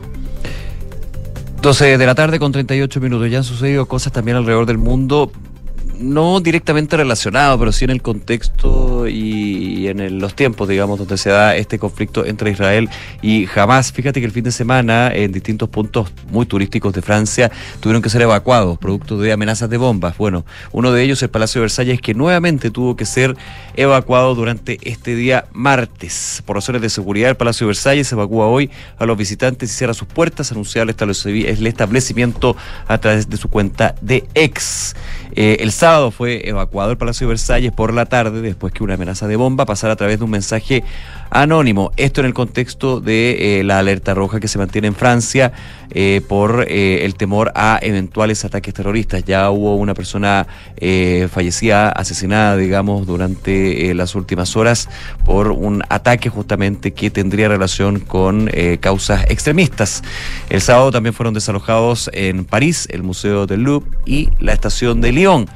12 de la tarde con 38 minutos. Ya han sucedido cosas también alrededor del mundo, no directamente relacionado, pero sí en el contexto y en los tiempos, digamos, donde se da este conflicto entre Israel y Hamas. Fíjate que el fin de semana en distintos puntos muy turísticos de Francia tuvieron que ser evacuados producto de amenazas de bombas. Bueno, uno de ellos el Palacio de Versalles que nuevamente tuvo que ser evacuado durante este día martes. Por razones de seguridad, el Palacio de Versalles evacúa hoy a los visitantes y cierra sus puertas, estableci- el establecimiento a través de su cuenta de ex. Eh, el sábado fue evacuado el Palacio de Versalles por la tarde después que una amenaza de bomba pasara a través de un mensaje anónimo. Esto en el contexto de eh, la alerta roja que se mantiene en Francia eh, por eh, el temor a eventuales ataques terroristas. Ya hubo una persona fallecida, asesinada, digamos, durante las últimas horas por un ataque justamente que tendría relación con causas extremistas. El sábado también fueron desalojados en París el Museo del Louvre y la estación de Lyon.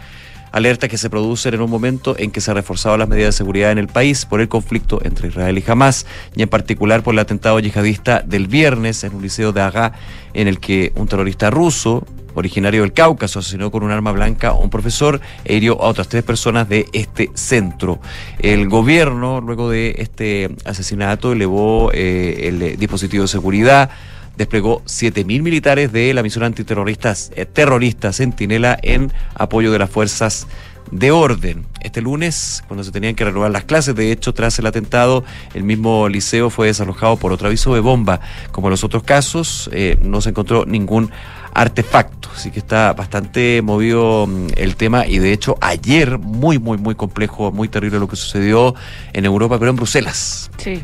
Alerta que se producen en un momento en que se reforzaban las medidas de seguridad en el país por el conflicto entre Israel y Hamas, y en particular por el atentado yihadista del viernes en un liceo de Agá, en el que un terrorista ruso, originario del Cáucaso, asesinó con un arma blanca a un profesor e hirió a otras tres personas de este centro. El gobierno, luego de este asesinato, elevó eh, el dispositivo de seguridad desplegó 7.000 militares de la misión antiterrorista eh, terrorista Centinela en apoyo de las fuerzas de orden. Este lunes, cuando se tenían que renovar las clases, de hecho, tras el atentado, el mismo liceo fue desalojado por otro aviso de bomba. Como en los otros casos, eh, no se encontró ningún artefacto. Así que está bastante movido mm, el tema y de hecho ayer muy, muy, muy complejo, muy terrible lo que sucedió en Europa, pero en Bruselas.
Sí.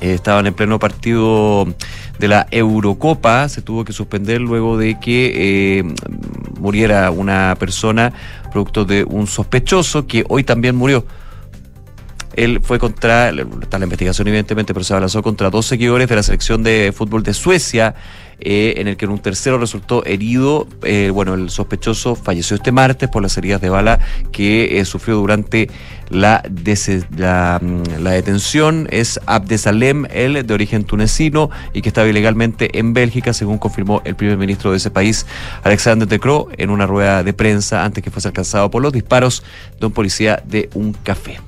Eh, estaban en pleno partido de la Eurocopa, se tuvo que suspender luego de que eh, muriera una persona producto de un sospechoso que hoy también murió. Él fue contra, está la investigación evidentemente, pero se abalanzó contra dos seguidores de la selección de fútbol de Suecia, eh, en el que en un tercero resultó herido. Eh, bueno, el sospechoso falleció este martes por las heridas de bala que eh, sufrió durante mm, la detención. Es Abdesalem, él de origen tunecino y que estaba ilegalmente en Bélgica, según confirmó el primer ministro de ese país, Alexander De Croo, en una rueda de prensa antes que fuese alcanzado por los disparos de un policía de un café.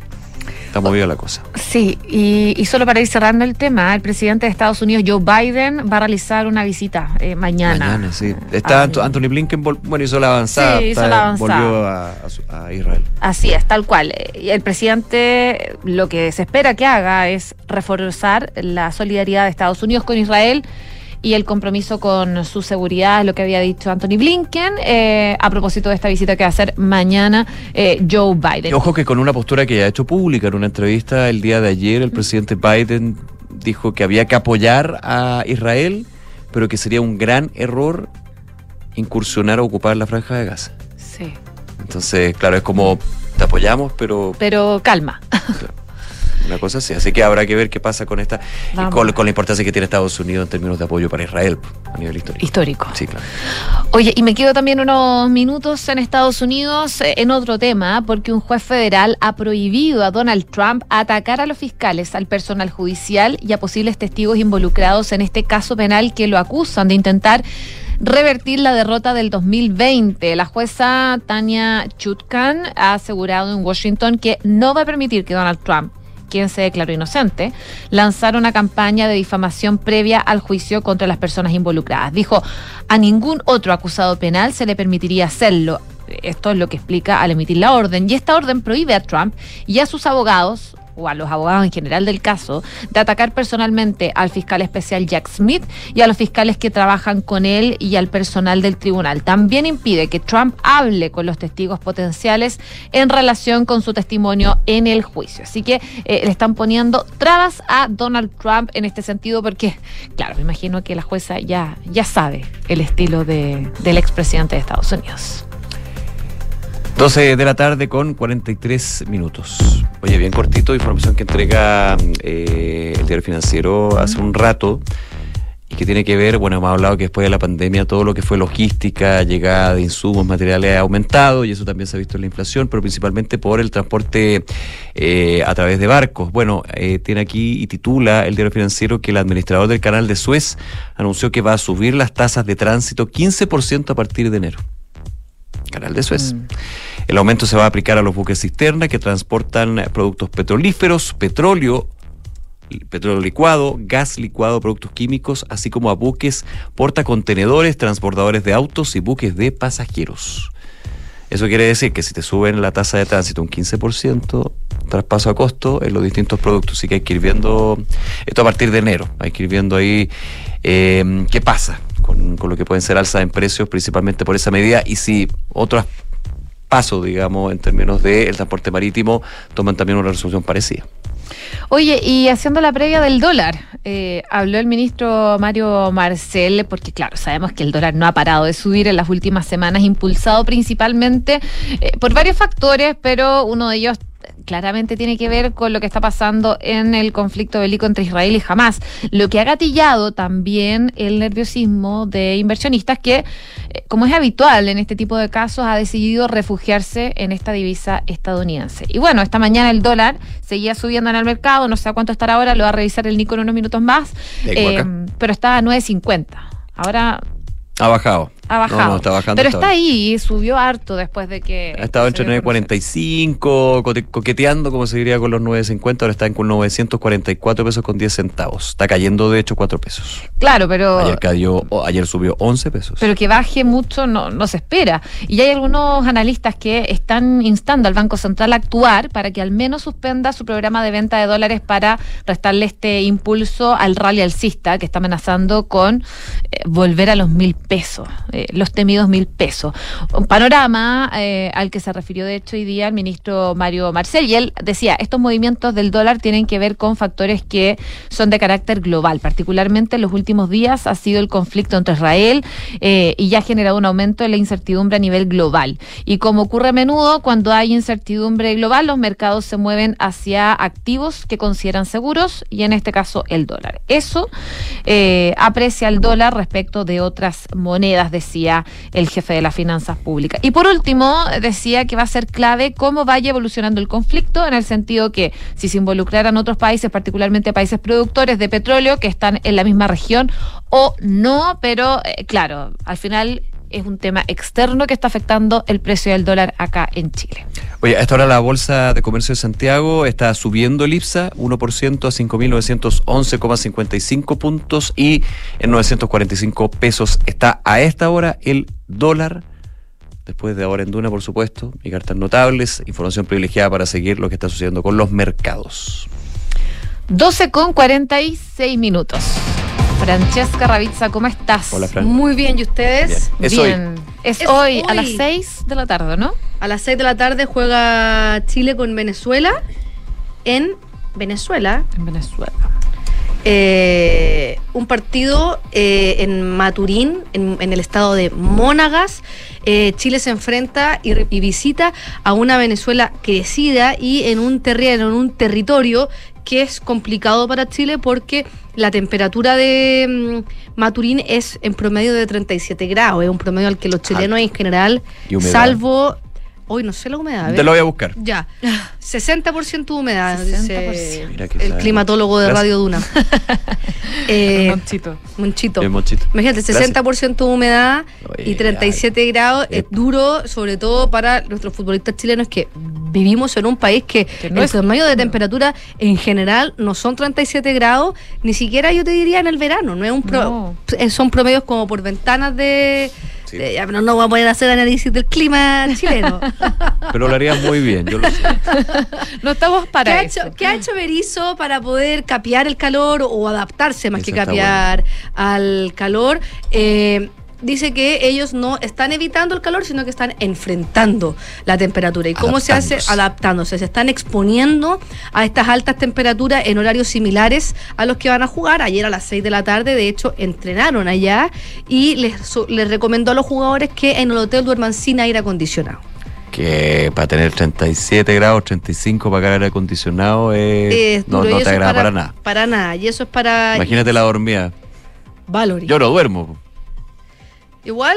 Está movida la cosa.
Sí, y, y solo para ir cerrando el tema, el presidente de Estados Unidos, Joe Biden, va a realizar una visita eh, mañana.
Mañana, sí. Está Anto- Anthony Blinken, bueno, hizo la avanzada.
Sí, hizo
está-
la avanzada.
Volvió a, a Israel.
Así es, tal cual. El presidente lo que se espera que haga es reforzar la solidaridad de Estados Unidos con Israel y el compromiso con su seguridad, lo que había dicho Anthony Blinken, eh, a propósito de esta visita que va a hacer mañana eh, Joe Biden.
Y ojo que con una postura que ya ha hecho pública en una entrevista el día de ayer, el presidente Biden dijo que había que apoyar a Israel, pero que sería un gran error incursionar o ocupar la franja de Gaza.
Sí.
Entonces, claro, es como te apoyamos, pero
Pero calma.
una cosa así. Así que habrá que ver qué pasa con esta, con la importancia que tiene Estados Unidos en términos de apoyo para Israel a nivel histórico.
Histórico.
Sí, claro.
Oye, y me quedo también unos minutos en Estados Unidos eh, en otro tema, porque un juez federal ha prohibido a Donald Trump atacar a los fiscales, al personal judicial y a posibles testigos involucrados en este caso penal que lo acusan de intentar revertir la derrota del 2020. La jueza Tania Chutkan ha asegurado en Washington que no va a permitir que Donald Trump quien se declaró inocente, lanzar una campaña de difamación previa al juicio contra las personas involucradas. Dijo, a ningún otro acusado penal se le permitiría hacerlo. Esto es lo que explica al emitir la orden. Y esta orden prohíbe a Trump y a sus abogados o a los abogados en general del caso, de atacar personalmente al fiscal especial Jack Smith y a los fiscales que trabajan con él y al personal del tribunal. También impide que Trump hable con los testigos potenciales en relación con su testimonio en el juicio. Así que eh, le están poniendo trabas a Donald Trump en este sentido porque, claro, me imagino que la jueza ya, ya sabe el estilo de, del expresidente de Estados Unidos.
12 de la tarde con 43 minutos. Oye, bien cortito, información que entrega eh, el diario financiero hace un rato y que tiene que ver, bueno, hemos hablado que después de la pandemia todo lo que fue logística, llegada de insumos, materiales ha aumentado y eso también se ha visto en la inflación, pero principalmente por el transporte eh, a través de barcos. Bueno, eh, tiene aquí y titula el diario financiero que el administrador del canal de Suez anunció que va a subir las tasas de tránsito 15% a partir de enero. Canal de Suez. El aumento se va a aplicar a los buques cisterna que transportan productos petrolíferos, petróleo, petróleo licuado, gas licuado, productos químicos, así como a buques portacontenedores, transportadores de autos y buques de pasajeros. Eso quiere decir que si te suben la tasa de tránsito un 15%, traspaso a costo en los distintos productos. Así que hay que ir viendo, esto a partir de enero, hay que ir viendo ahí eh, qué pasa con, lo que pueden ser alzas en precios, principalmente por esa medida, y si otros pasos, digamos, en términos del transporte marítimo, toman también una resolución parecida.
Oye, y haciendo la previa del dólar, eh, habló el ministro Mario Marcel, porque claro, sabemos que el dólar no ha parado de subir en las últimas semanas, impulsado principalmente eh, por varios factores, pero uno de ellos claramente tiene que ver con lo que está pasando en el conflicto bélico entre Israel y Hamas, lo que ha gatillado también el nerviosismo de inversionistas que, eh, como es habitual en este tipo de casos, ha decidido refugiarse en esta divisa estadounidense. Y bueno, esta mañana el dólar seguía subiendo en el mercado, no sé a cuánto estará ahora, lo va a revisar el Nico en unos minutos más, eh, pero está a 9.50. Ahora
Ha bajado.
Ha bajado.
No, no, está bajando.
pero está ahí, subió harto después de que...
Ha estado entre
se dio
9.45, cote- coqueteando, como se diría, con los 9.50. Ahora está en con 944 pesos con 10 centavos. Está cayendo, de hecho, 4 pesos.
Claro, pero...
Ayer, cayó, ayer subió 11 pesos.
Pero que baje mucho no, no se espera. Y hay algunos analistas que están instando al Banco Central a actuar para que al menos suspenda su programa de venta de dólares para restarle este impulso al rally alcista que está amenazando con eh, volver a los mil pesos, eh, los temidos mil pesos. Un panorama eh, al que se refirió de hecho hoy día el ministro Mario Marcel y él decía, estos movimientos del dólar tienen que ver con factores que son de carácter global, particularmente en los últimos días ha sido el conflicto entre Israel eh, y ya ha generado un aumento de la incertidumbre a nivel global. Y como ocurre a menudo, cuando hay incertidumbre global, los mercados se mueven hacia activos que consideran seguros y en este caso el dólar. Eso eh, aprecia el dólar respecto de otras monedas, decía el jefe de las finanzas públicas. Y por último, decía que va a ser clave cómo vaya evolucionando el conflicto, en el sentido que si se involucraran otros países, particularmente países productores de petróleo que están en la misma región o no, pero eh, claro, al final es un tema externo que está afectando el precio del dólar acá en Chile.
Oye, a esta hora la Bolsa de Comercio de Santiago está subiendo el IPSA 1% a 5.911,55 puntos y en 945 pesos está a esta hora el dólar. Después de ahora en Duna, por supuesto, y cartas notables, información privilegiada para seguir lo que está sucediendo con los mercados.
12 con 46 minutos. Francesca Ravizza, ¿cómo estás?
Hola, Fran.
Muy bien, ¿y ustedes?
Bien. Es hoy.
Bien. Es,
Es
hoy, a las
hoy.
6 de la tarde, ¿no?
A las 6 de la tarde juega Chile con Venezuela en Venezuela.
En Venezuela.
Eh, un partido eh, en Maturín, en, en el estado de Mónagas. Eh, Chile se enfrenta y, re- y visita a una Venezuela crecida y en un terreno, en un territorio que es complicado para Chile porque la temperatura de mm, Maturín es en promedio de 37 grados, es un promedio al que los chilenos en general, salvo... Hoy no sé la humedad. a.
Te lo voy a buscar.
Ya, 60% de humedad, dice
Mira que
el
sabe.
climatólogo de
Gracias.
Radio Duna. Eh,
Monchito.
Monchito.
Bien, Monchito.
Imagínate,
Gracias.
60% de humedad
Oye,
y 37 grados es duro, sobre todo para nuestros futbolistas chilenos que vivimos en un país que,
no
el
es-
promedio de temperatura en general no son 37 grados, ni siquiera yo te diría en el verano, no es un pro-
No.
eh, son promedios como por ventanas de, ya, pero no voy a poner a hacer análisis del clima chileno.
Pero lo harías muy bien, yo lo sé.
No estamos
¿Qué
para
ha,
eso.
hecho, qué ha hecho Berizzo para poder capear el calor o adaptarse más
Eso
que capear al calor? Eh, dice que ellos no están evitando el calor, sino que están enfrentando la temperatura. ¿Y cómo se hace?
Adaptándose.
Se están exponiendo a estas altas temperaturas en horarios similares a los que van a jugar. Ayer a las 6 de la tarde, de hecho, entrenaron allá y les, les recomendó a los jugadores que en el hotel duerman sin aire acondicionado.
Que para tener 37 grados, 35 para aire acondicionado, eh,
Es
no, no te para, nada.
Para nada. Y eso es para
Imagínate la dormida.
Valory.
Yo no duermo.
Igual,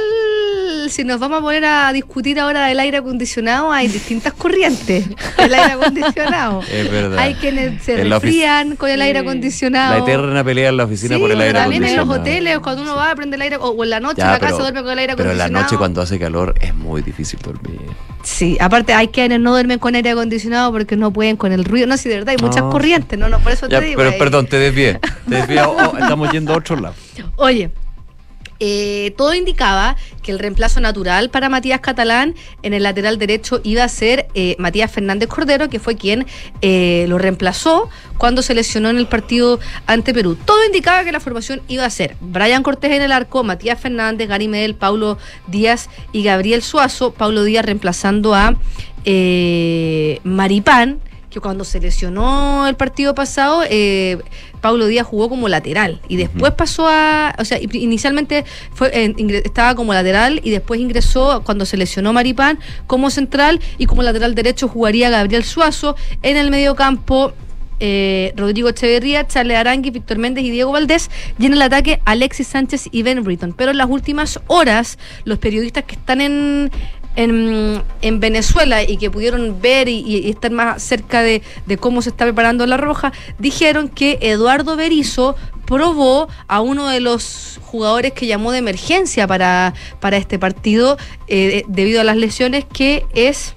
si nos vamos a poner a discutir ahora del aire acondicionado, hay distintas corrientes del aire acondicionado.
Es verdad.
Hay quienes se
En
resfrían con el aire acondicionado.
La eterna pelea en la oficina
Sí,
por el aire
también en
acondicionado.
los hoteles, cuando uno va a prender el aire, o o en la noche
Ya,
en la casa
pero-
duerme con el aire
Pero en la
acondicionado.
noche cuando hace calor es muy difícil dormir.
Sí, aparte hay quienes no duermen con aire acondicionado porque no pueden con el ruido. No, sí, de verdad, hay muchas
No.
corrientes, no, no, por eso
Ya,
te digo.
pero
hay-
perdón, te desvié. Te desvié. Oh, oh, estamos yendo a otro lado.
Oye, eh, todo indicaba que el reemplazo natural para Matías Catalán en el lateral derecho iba a ser eh, Matías Fernández Cordero, que fue quien eh, lo reemplazó cuando se lesionó en el partido ante Perú. Todo indicaba que la formación iba a ser Brian Cortés en el arco, Matías Fernández, Gary Medel, Paulo Díaz y Gabriel Suazo. Paulo Díaz reemplazando a Maripán que cuando se lesionó el partido pasado, eh, Pablo Díaz jugó como lateral y después pasó a, o sea, inicialmente fue, eh, estaba como lateral y después ingresó cuando se lesionó Maripán como central y como lateral derecho jugaría Gabriel Suazo en el medio campo. eh, Rodrigo Echeverría, Charles Arangui, Víctor Méndez y Diego Valdés, y en el ataque Alexis Sánchez y Ben Britton. Pero en las últimas horas, los periodistas que están en, en, en Venezuela y que pudieron ver y, estar más cerca de, de cómo se está preparando la roja, dijeron que Eduardo Berizzo probó a uno de los jugadores que llamó de emergencia para, para este partido eh, debido a las lesiones, que es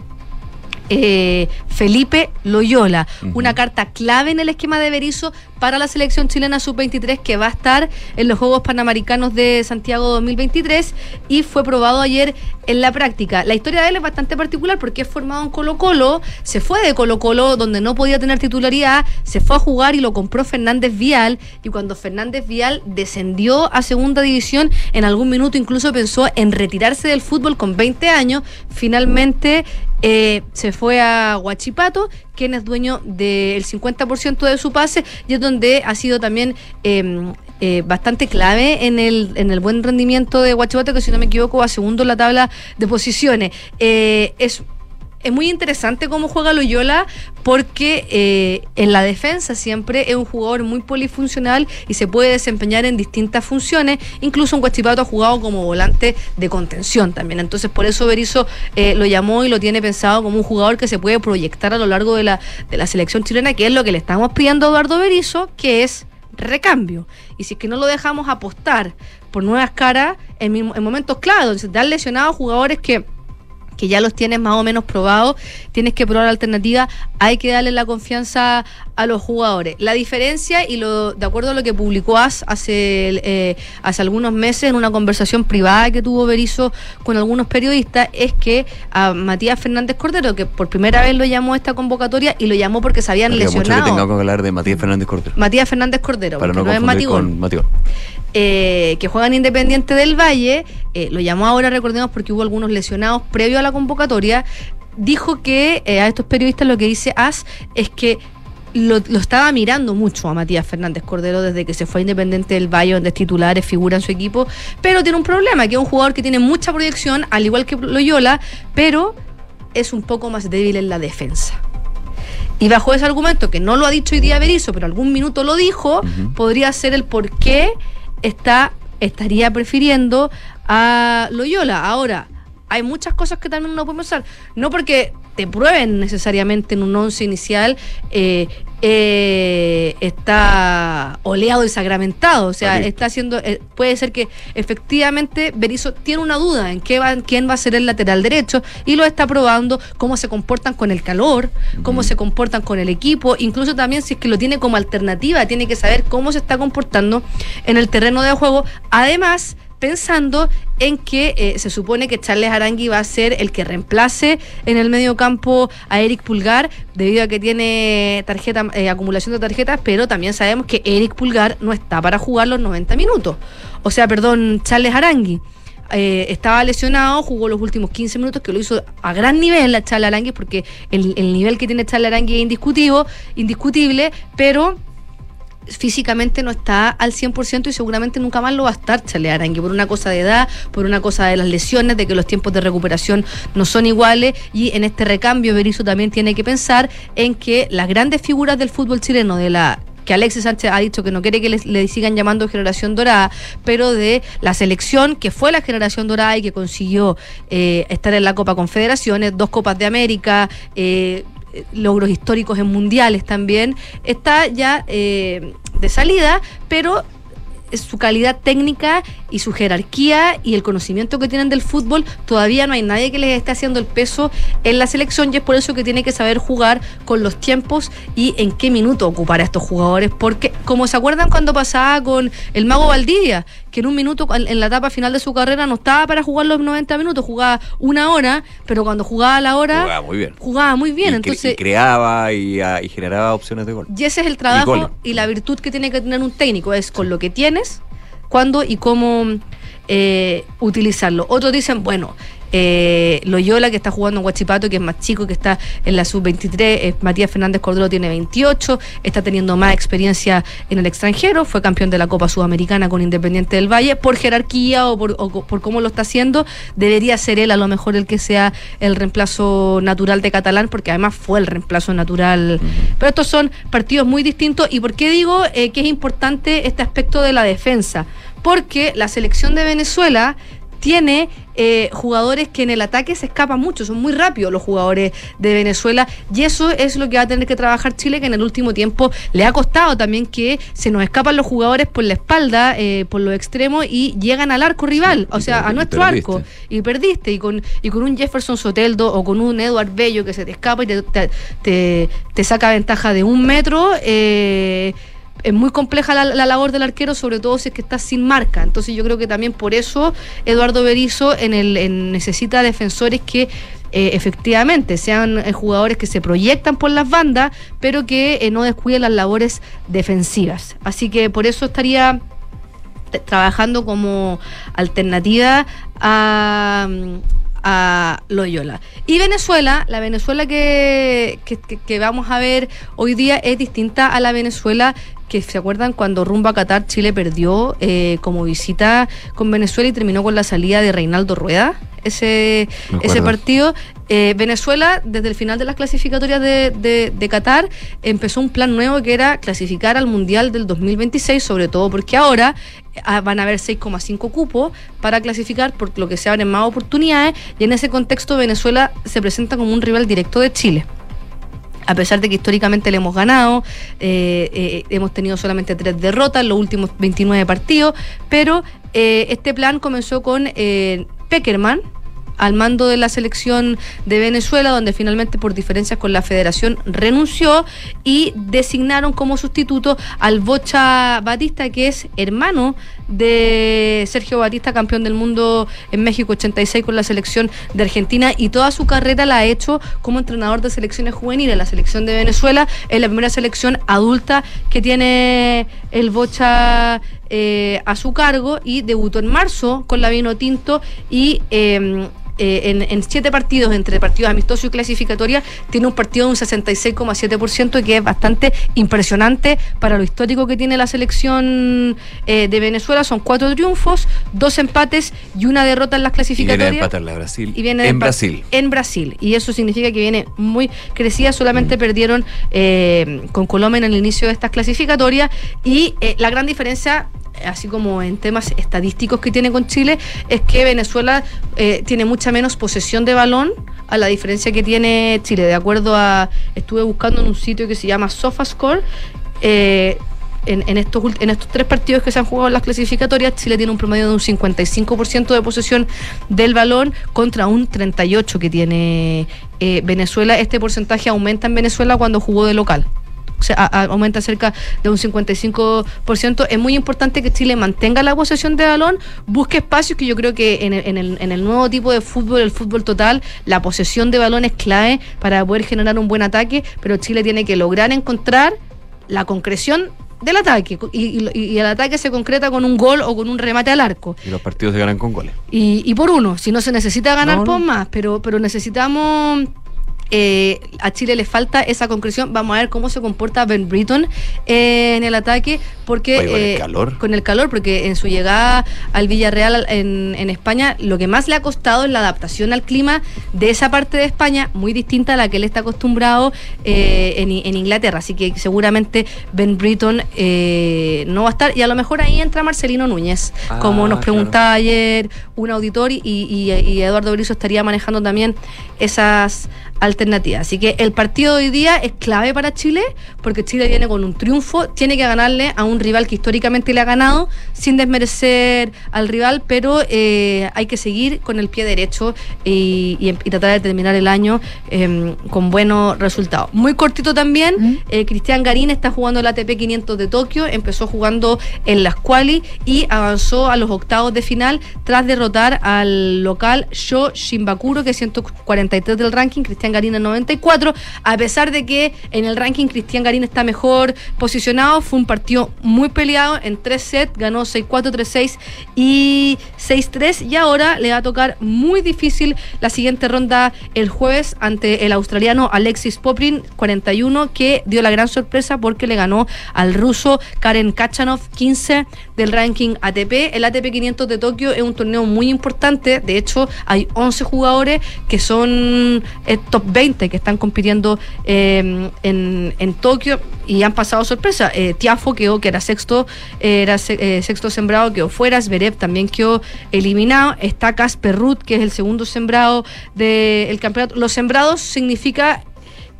eh, Felipe Loyola, una carta clave en el esquema de Berizzo para la selección chilena sub-23 que va a estar en los Juegos Panamericanos de Santiago 2023 y fue probado ayer en la práctica. La historia de él es bastante particular porque es formado en Colo Colo, se fue de Colo Colo donde no podía tener titularidad, se fue a jugar y lo compró Fernández Vial. Y cuando Fernández Vial descendió a segunda división, en algún minuto incluso pensó en retirarse del fútbol con 20 años, finalmente eh, se fue a Huachipato, quien es dueño del 50% de su pase y es donde ha sido también eh, eh, bastante clave en el, en el buen rendimiento de Huachipato, que si no me equivoco va segundo en la tabla de posiciones. Eh, es es muy interesante cómo juega Loyola porque eh, en la defensa siempre es un jugador muy polifuncional y se puede desempeñar en distintas funciones. Incluso en Guachipato ha jugado como volante de contención también. Entonces por eso Berizzo eh, lo llamó y lo tiene pensado como un jugador que se puede proyectar a lo largo de la, de la selección chilena, que es lo que le estamos pidiendo a Eduardo Berizzo, que es recambio. Y si es que no lo dejamos apostar por nuevas caras en, momentos clave, donde se han lesionado jugadores que que ya los tienes más o menos probados, tienes que probar alternativas, hay que darle la confianza a los jugadores. La diferencia, y lo de acuerdo a lo que publicó AS hace, eh, hace algunos meses en una conversación privada que tuvo Berizzo con algunos periodistas, es que a Matías Fernández Cordero, que por primera vez lo llamó a esta convocatoria y lo llamó porque se habían
Habría mucho que
lesionado.
tengamos que hablar de Matías Fernández Cordero.
Matías Fernández Cordero,
Para no
no, es Matigón
con Matigón.
Eh, que juegan Independiente del Valle, eh, lo llamó ahora, recordemos, porque hubo algunos lesionados previo a la convocatoria, dijo que eh, a estos periodistas lo que dice As es que lo, lo estaba mirando mucho a Matías Fernández Cordero desde que se fue a Independiente del Valle, donde es titular, es figura en su equipo, pero tiene un problema, que es un jugador que tiene mucha proyección, al igual que Loyola, pero es un poco más débil en la defensa. Y bajo ese argumento, que no lo ha dicho hoy día Berizzo, pero algún minuto lo dijo, podría ser el por qué está, estaría prefiriendo a Loyola. Ahora, hay muchas cosas que también uno puede pensar. No porque te prueben necesariamente en un once inicial, eh, eh, está oleado y sacramentado. O sea, está haciendo. eh, puede ser que efectivamente Berizzo tiene una duda en qué va, quién va a ser el lateral derecho y lo está probando, cómo se comportan con el calor, cómo se comportan con el equipo, incluso también si es que lo tiene como alternativa, tiene que saber cómo se está comportando en el terreno de juego. Además, pensando en que eh, se supone que Charles Arangui va a ser el que reemplace en el medio campo a Eric Pulgar, debido a que tiene tarjeta, eh, acumulación de tarjetas, pero también sabemos que Eric Pulgar no está para jugar los 90 minutos. O sea, perdón, Charles Arangui. eh, estaba lesionado, jugó los últimos 15 minutos, que lo hizo a gran nivel la Charles Arangui, porque el, el nivel que tiene Charles Arangui es indiscutivo, indiscutible, pero físicamente no está al 100% y seguramente nunca más lo va a estar Charles Arangui por una cosa de edad, por una cosa de las lesiones, de que los tiempos de recuperación no son iguales. Y en este recambio Berizzo también tiene que pensar en que las grandes figuras del fútbol chileno de la que Alexis Sánchez ha dicho que no quiere que le, sigan llamando generación dorada, pero de la selección que fue la generación dorada y que consiguió eh, estar en la Copa Confederaciones, dos Copas de América, eh, logros históricos en mundiales también, está ya eh, de salida, pero su calidad técnica y su jerarquía y el conocimiento que tienen del fútbol, todavía no hay nadie que les esté haciendo el peso en la selección y es por eso que tiene que saber jugar con los tiempos y en qué minuto ocupar a estos jugadores, porque como se acuerdan cuando pasaba con el mago Valdivia, que en un minuto en la etapa final de su carrera no estaba para jugar los 90 minutos, jugaba una hora, pero cuando jugaba la hora
Jugaba muy bien.
jugaba muy bien,
y, cre-
entonces
y creaba y, ah, y generaba opciones de gol.
y ese es el trabajo y, la virtud que tiene que tener un técnico, es con lo que tienes, cuándo y cómo eh, utilizarlo. Otros dicen, bueno, eh, Loyola, que está jugando en Huachipato, que es más chico, que está en la sub-23. eh, Matías Fernández Cordero tiene 28, está teniendo más experiencia en el extranjero, fue campeón de la Copa Sudamericana con Independiente del Valle. Por jerarquía o por, o co- por cómo lo está haciendo, debería ser él a lo mejor el que sea el reemplazo natural de Catalán, porque además fue el reemplazo natural. Pero estos son partidos muy distintos. ¿Y por qué digo eh, que es importante este aspecto de la defensa? Porque la selección de Venezuela tiene eh, jugadores que en el ataque se escapan mucho, son muy rápidos los jugadores de Venezuela y eso es lo que va a tener que trabajar Chile, que en el último tiempo le ha costado también que se nos escapan los jugadores por la espalda, eh, por los extremos y llegan al arco rival, o sea, a nuestro arco y perdiste y con, y con un Jefferson Soteldo o con un Edward Bello que se te escapa y te, te, te- te saca ventaja de un metro. eh, es muy compleja la, la labor del arquero, sobre todo si es que está sin marca. Entonces yo creo que también por eso Eduardo Berizzo en el, necesita defensores que eh, efectivamente sean eh, jugadores que se proyectan por las bandas, pero que eh, no descuiden las labores defensivas. Así que por eso estaría trabajando como alternativa a, a Loyola. Y Venezuela, la Venezuela que, que- que vamos a ver hoy día es distinta a la Venezuela que se acuerdan cuando rumbo a Qatar Chile perdió eh, como visita con Venezuela y terminó con la salida de Reinaldo Rueda. Ese, ese partido, eh, Venezuela, desde el final de las clasificatorias de, de- de Qatar, empezó un plan nuevo que era clasificar al Mundial del 2026, sobre todo porque ahora ah, van a haber 6,5 cupos para clasificar, por lo que se abren más oportunidades, y en ese contexto Venezuela se presenta como un rival directo de Chile a pesar de que históricamente le hemos ganado, eh, eh, hemos tenido solamente tres derrotas en los últimos 29 partidos, pero eh, este plan comenzó con Peckerman al mando de la selección de Venezuela, donde finalmente por diferencias con la federación renunció y designaron como sustituto al Bocha Batista, que es hermano de Sergio Batista, campeón del mundo en México 86 con la selección de Argentina y toda su carrera la ha hecho como entrenador de selecciones juveniles. La selección de Venezuela es la primera selección adulta que tiene el Bocha eh, a su cargo y debutó en marzo con la Vino Tinto y... eh, eh, en, en siete partidos, entre partidos amistosos y clasificatoria, tiene un partido de un 66,7% que es bastante impresionante para lo histórico que tiene la selección eh, de Venezuela. Son cuatro triunfos, dos empates y una derrota en las
Y viene a
clasificatorias.
empatarla a Brasil.
Y viene
en Brasil.
En Brasil. Y eso significa que viene muy crecida. Solamente perdieron eh, con Colombia en el inicio de estas clasificatorias. Y eh, la gran diferencia, así como en temas estadísticos que tiene con Chile, es que Venezuela eh, tiene mucha menos posesión de balón a la diferencia que tiene Chile. De acuerdo a. Estuve buscando en un sitio que se llama SofaScore. Eh, en, estos, en estos tres partidos que se han jugado en las clasificatorias, Chile tiene un promedio de un 55% de posesión del balón contra un 38% que tiene eh, Venezuela. Este porcentaje aumenta en Venezuela cuando jugó de local. O sea, a- a- aumenta cerca de un 55%. Es muy importante que Chile mantenga la posesión de balón, busque espacios que yo creo que en el, en el- en el nuevo tipo de fútbol, el fútbol total, la posesión de balón es clave para poder generar un buen ataque, pero Chile tiene que lograr encontrar la concreción del ataque y, y- y el ataque se concreta con un gol o con un remate al arco
Y los partidos se ganan con goles.
y, y por uno, si no se necesita ganar
No,
por
no.
más, pero, pero necesitamos. Eh, a Chile le falta esa concreción. Vamos a ver cómo se comporta Ben Britton eh, en el ataque, porque
Oye, con el
eh,
calor.
con el calor, porque en su llegada al Villarreal al- en, en España, lo que más le ha costado es la adaptación al clima de esa parte de España, muy distinta a la que él está acostumbrado eh, en, en Inglaterra. Así que seguramente Ben Britton eh, no va a estar, y a lo mejor ahí entra Marcelino Núñez,
Ah,
como nos
claro.
preguntaba ayer un auditor y, y- y Eduardo Berizzo estaría manejando también esas alternativas. Así que el partido de hoy día es clave para Chile porque Chile viene con un triunfo, tiene que ganarle a un rival que históricamente le ha ganado sin desmerecer al rival, pero eh, hay que seguir con el pie derecho y, y- y tratar de terminar el año eh, con buenos resultados. Muy cortito también, eh, Cristian Garín está jugando el ATP 500 de Tokio, empezó jugando en las quali y avanzó a los octavos de final tras derrotar al local Sho Shimbakuro, que es 143 del ranking. Cristian Garín en 94. A pesar de que en el ranking Cristian Garín está mejor posicionado, fue un partido muy peleado en tres sets, ganó 6-4, 3-6 y 6-3 y ahora le va a tocar muy difícil la siguiente ronda el jueves ante el australiano Alexis Poprin 41 que dio la gran sorpresa porque le ganó al ruso Karen Kachanov 15 del ranking ATP. El ATP 500 de Tokio es un torneo muy importante, de hecho hay 11 jugadores que son eh, top 20 que están compitiendo eh, en, en Tokio y han pasado sorpresa. Eh, Tiafo quedó, que era sexto, era eh, sexto sembrado, quedó fuera. Zverev también quedó eliminado. Está Casper Ruth, que es el segundo sembrado del campeonato. Los sembrados significa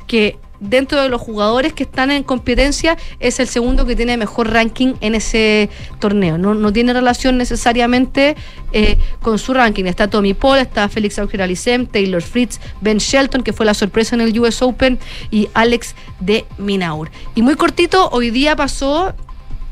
que dentro de los jugadores que están en competencia es el segundo que tiene mejor ranking en ese torneo. No, no tiene relación necesariamente eh, con su ranking. Está Tommy Paul, está Félix Auger Alicem, Taylor Fritz, Ben Shelton, que fue la sorpresa en el US Open, y Alex de Minaur. Y muy cortito, hoy día pasó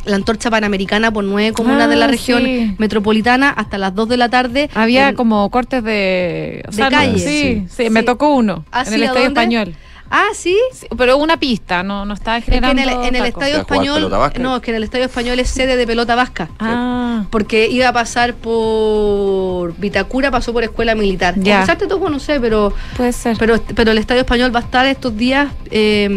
la antorcha panamericana por nueve comunas
Ah,
de la región
sí.
metropolitana hasta las 2 de la tarde.
Había
En-
como cortes de, o
De
sea, no-
calle.
Sí, sí,
Sí.
me tocó uno
¿Ah,
en el
¿A
Estadio
dónde?
Español.
Ah, sí.
pero una pista, no, no estaba
Es que en
generando.
el, en el. Estadio Español, no, es que en el Estadio Español es sede de pelota vasca.
Ah.
Porque iba a pasar por Vitacura, pasó por Escuela Militar.
Ya.
Quizás te no sé, pero
puede ser.
Pero, pero el Estadio Español va a estar estos días. eh,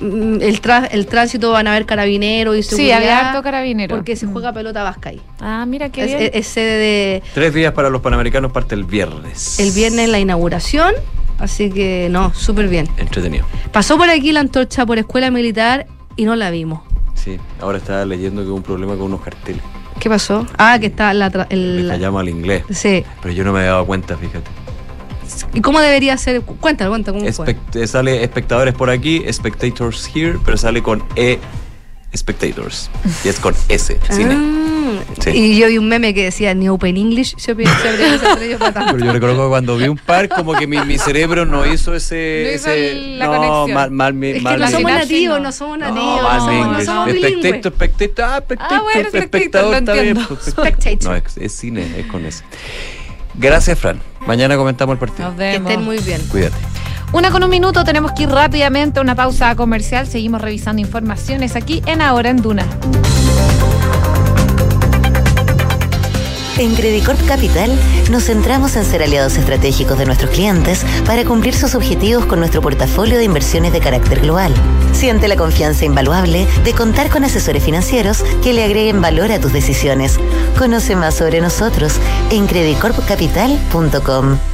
mm, el, tra- el tránsito van a haber carabineros y
Sí,
seguridad.
había harto carabinero.
Porque se juega pelota vasca ahí.
Ah, mira qué
Es,
bien.
es- es sede de
Tres días para los panamericanos parte el viernes.
el viernes la inauguración. Así que no, súper bien.
Entretenido.
Pasó por aquí la antorcha por Escuela Militar y no la vimos.
Sí, ahora estaba leyendo que hubo un problema con unos carteles.
¿Qué pasó? Ah, que está la, tra- el,
La llama al inglés.
Sí.
Pero yo no me había dado cuenta, fíjate.
¿Y cómo debería ser? Cuéntalo, cuéntalo, ¿cómo fue?
Espect- eh, sale espectadores por aquí, spectators here, pero sale con E spectators. Y es con S, cine.
Ah,
Sí.
Y yo vi un meme que decía Ni Open English, atrevido para tanto.
Pero yo recuerdo que cuando vi un par, como que mi, mi cerebro no hizo ese.
No hizo
ese-
la
no,
conexión.
mal, mal, mi-
Es que
mal
no
mi-
somos nativos, no somos nativos, no somos, no
inglés.
somos bilingües.
Spectator, spectator, ah, spectator,
bueno, spectator,
espectador, está bien.
entiendo.
pues,
Spectator.
No, es, es cine, es con ese. Gracias, Fran. Mañana comentamos el partido.
Nos vemos.
Que estén muy bien.
Cuídate.
Una con un minuto, tenemos que ir rápidamente a una pausa comercial. Seguimos revisando informaciones aquí en Ahora en Duna.
En Credicorp Capital nos centramos en ser aliados estratégicos de nuestros clientes para cumplir sus objetivos con nuestro portafolio de inversiones de carácter global. Siente la confianza invaluable de contar con asesores financieros que le agreguen valor a tus decisiones. Conoce más sobre nosotros en credicorpcapital.com.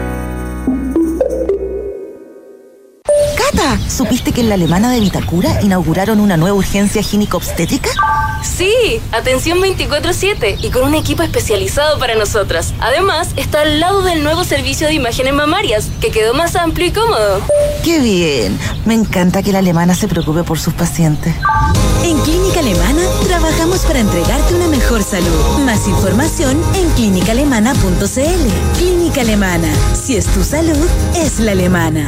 ¿Supiste que en la alemana de Vitacura inauguraron una nueva urgencia gínico-obstétrica?
Sí, atención 24/7 y con un equipo especializado para nosotras. Además, está al lado del nuevo servicio de imágenes mamarias, que quedó más amplio y cómodo.
¡Qué bien! Me encanta que la alemana se preocupe por sus pacientes.
En Clínica Alemana trabajamos para entregarte una mejor salud. Más información en clínicaalemana.cl. Clínica Alemana. Si es tu salud, es la alemana.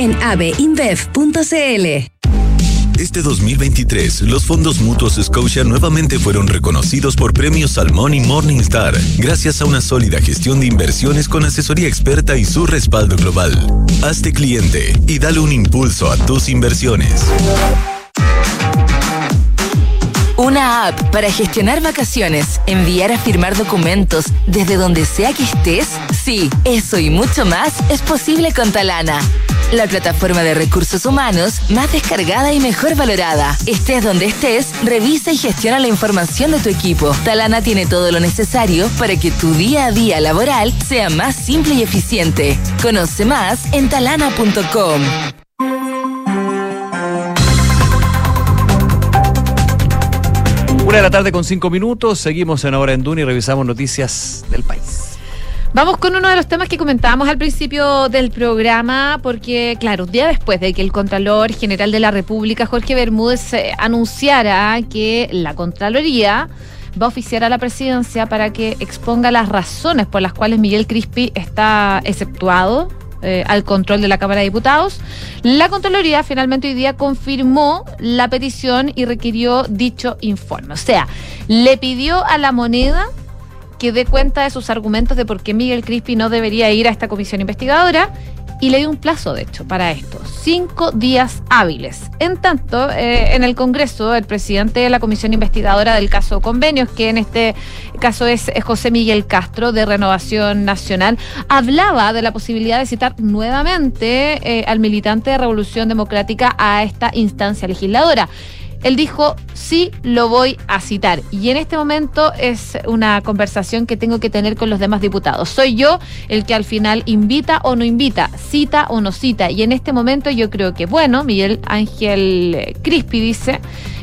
abeinbev.cl.
Este 2023, los fondos mutuos Scotia nuevamente fueron reconocidos por premios Salmón y Morningstar, gracias a una sólida gestión de inversiones con asesoría experta y su respaldo global. Hazte cliente y dale un impulso a tus inversiones.
Una app para gestionar vacaciones, enviar a firmar documentos desde donde sea que estés. Sí, eso y mucho más es posible con Talana. La plataforma de recursos humanos más descargada y mejor valorada. Estés donde estés, revisa y gestiona la información de tu equipo. Talana tiene todo lo necesario para que tu día a día laboral sea más simple y eficiente. Conoce más en talana.com.
Una de la tarde con cinco minutos, seguimos en Ahora en Duna y revisamos noticias del país.
Vamos con uno de los temas que comentábamos al principio del programa, porque, claro, un día después de que el Contralor General de la República, Jorge Bermúdez, eh, anunciara que la Contraloría va a oficiar a la presidencia para que exponga las razones por las cuales Miguel Crispi está exceptuado eh, al control de la Cámara de Diputados. La Contraloría finalmente hoy día confirmó la petición y requirió dicho informe. O sea, le pidió a la moneda que dé cuenta de sus argumentos de por qué Miguel Crispi no debería ir a esta comisión investigadora y le dio un plazo, de hecho, para esto, cinco días hábiles. En tanto, eh, en el Congreso, el presidente de la comisión investigadora del caso Convenios, que en este caso es José Miguel Castro de Renovación Nacional, hablaba de la posibilidad de citar nuevamente eh, al militante de Revolución Democrática a esta instancia legisladora. Él dijo, sí, lo voy a citar. Y en este momento es una conversación que tengo que tener con los demás diputados. Soy yo el que al final invita o no invita, cita o no cita. Y en este momento yo creo que, bueno, Miguel Ángel Crispi dice,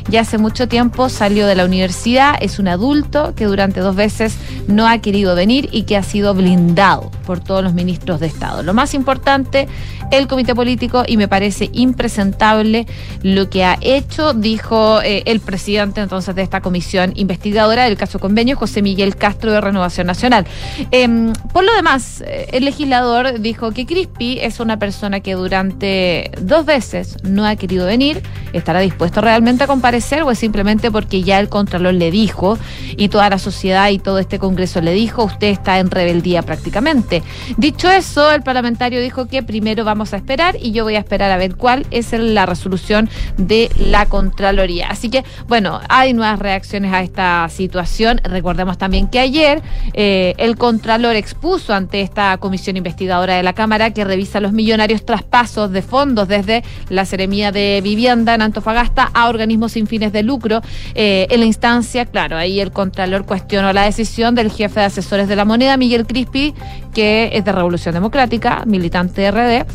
ya hace mucho tiempo salió de la universidad, es un adulto que durante dos veces no ha querido venir y que ha sido blindado por todos los ministros de Estado. Lo más importante, el comité político, y me parece impresentable lo que ha hecho, dijo eh, el presidente entonces de esta comisión investigadora del caso convenio, José Miguel Castro de Renovación Nacional. Eh, por lo demás, eh, el legislador dijo que Crispi es una persona que durante dos veces no ha querido venir, estará dispuesto realmente a comparecer o es simplemente porque ya el Contralor le dijo y toda la sociedad y todo este Congreso le dijo, usted está en rebeldía prácticamente. Dicho eso, el parlamentario dijo que primero vamos a esperar y yo voy a esperar a ver cuál es la resolución de la Contraloría. Así que, bueno, hay nuevas reacciones a esta situación. Recordemos también que ayer eh, el Contralor expuso ante esta comisión investigadora de la Cámara que revisa los millonarios traspasos de fondos desde la Seremía de Vivienda en Antofagasta a organismos fines de lucro. Eh, en la instancia, claro, ahí el Contralor cuestionó la decisión del jefe de asesores de la moneda, Miguel Crispi, que es de Revolución Democrática, militante RD,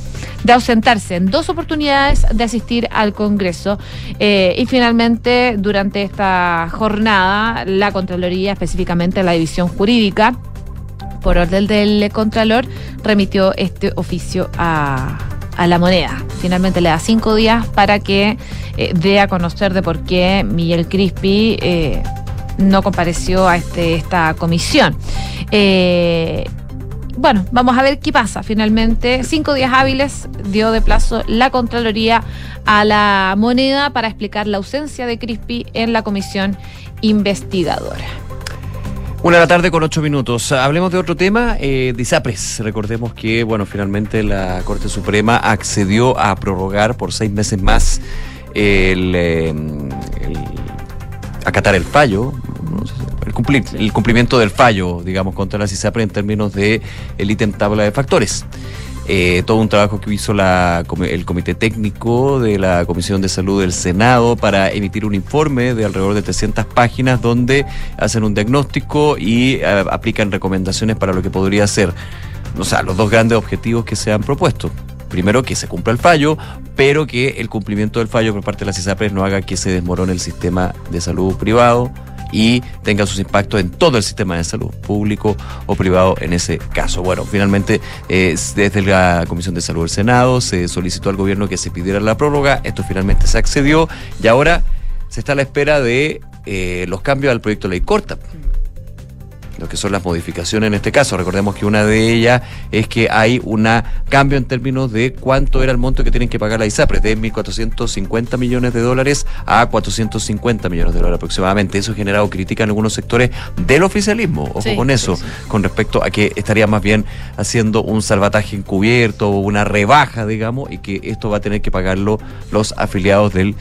de ausentarse en dos oportunidades de asistir al Congreso. Eh, y finalmente, durante esta jornada, la Contraloría, específicamente la División Jurídica, por orden del Contralor, remitió este oficio a, a la moneda. Finalmente le da cinco días para que eh, dé a conocer de por qué Miguel Crispi eh, no compareció a este, esta comisión. Eh, bueno, vamos a ver qué pasa. Finalmente, cinco días hábiles dio de plazo la Contraloría a la moneda para explicar la ausencia de Crispi en la comisión investigadora.
Una de la tarde con ocho minutos. Hablemos de otro tema, eh, DISAPRES. Recordemos que, bueno, finalmente la Corte Suprema accedió a prorrogar por seis meses más el, eh, el acatar el fallo, el, cumplir, el cumplimiento del fallo, digamos, contra la CISAPRE en términos de el ítem tabla de factores. Eh, todo un trabajo que hizo la, el Comité Técnico de la Comisión de Salud del Senado para emitir un informe de alrededor de 300 páginas donde hacen un diagnóstico y eh, aplican recomendaciones para lo que podría ser, o sea, los dos grandes objetivos que se han propuesto. primero que se cumpla el fallo, pero que el cumplimiento del fallo por parte de las ISAPRES no haga que se desmorone el sistema de salud privado y tenga sus impactos en todo el sistema de salud, público o privado en ese caso. Bueno, finalmente eh, desde la Comisión de Salud del Senado se solicitó al gobierno que se pidiera la prórroga, esto finalmente se accedió y ahora se está a la espera de eh, los cambios al proyecto de ley corta lo que son las modificaciones en este caso. Recordemos que una de ellas es que hay un cambio en términos de cuánto era el monto que tienen que pagar la ISAPRES, de 1.450 millones de dólares a 450 millones de dólares aproximadamente. Eso ha generado crítica en algunos sectores del oficialismo, ojo con eso, con respecto a que estaría más bien haciendo un salvataje encubierto o una rebaja, digamos, y que esto va a tener que pagarlo los afiliados del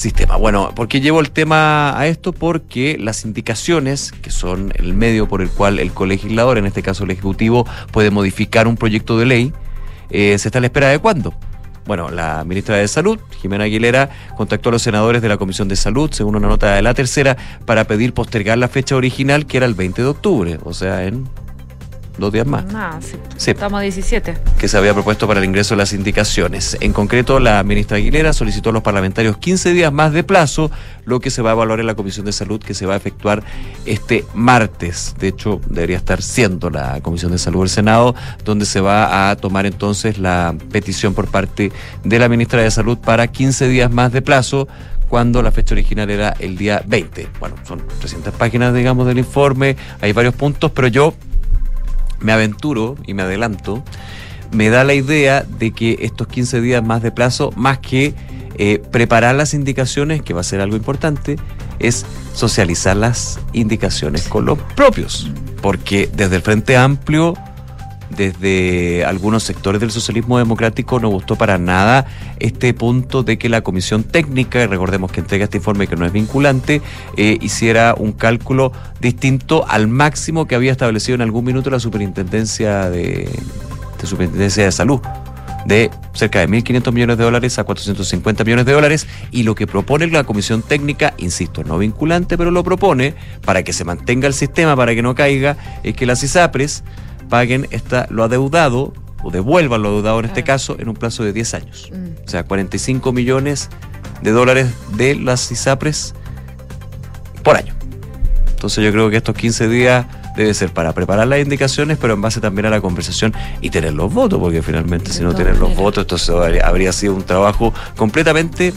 sistema. Bueno, ¿por qué llevo el tema a esto? Porque las indicaciones, que son el medio por el cual el colegislador, en este caso el Ejecutivo, puede modificar un proyecto de ley, eh, se está a la espera de cuándo. Bueno, la ministra de Salud, Jimena Aguilera, contactó a los senadores de la Comisión de Salud, según una nota de la tercera, para pedir postergar la fecha original, que era el 20 de octubre, o sea, en dos días más.
Ah, sí. Estamos a 17.
Que se había propuesto para el ingreso de las indicaciones. En concreto, la ministra Aguilera solicitó a los parlamentarios 15 días más de plazo, lo que se va a evaluar en la Comisión de Salud, que se va a efectuar este martes. De hecho, debería estar siendo la Comisión de Salud del Senado, donde se va a tomar entonces la petición por parte de la ministra de Salud para 15 días más de plazo cuando la fecha original era el día 20. Bueno, son 300 páginas, digamos, del informe, hay varios puntos, pero yo me aventuro y me adelanto, me da la idea de que estos 15 días más de plazo, más que eh, preparar las indicaciones, que va a ser algo importante, es socializar las indicaciones con los propios. Porque desde el Frente Amplio desde algunos sectores del socialismo democrático no gustó para nada este punto de que la comisión técnica, recordemos que entrega este informe que no es vinculante, eh, hiciera un cálculo distinto al máximo que había establecido en algún minuto la superintendencia de, de superintendencia de salud de cerca de 1.500 millones de dólares a 450 millones de dólares y lo que propone la comisión técnica, insisto, no vinculante, pero lo propone para que se mantenga el sistema, para que no caiga, es que las ISAPRES paguen esta, lo adeudado o devuelvan lo adeudado en este caso en un plazo de 10 años. Mm. O sea, 45 millones de dólares de las ISAPRES por año. Entonces yo creo que estos 15 días debe ser para preparar las indicaciones, pero en base también a la conversación y tener los votos, porque finalmente si no tienen los votos, entonces habría sido un trabajo completamente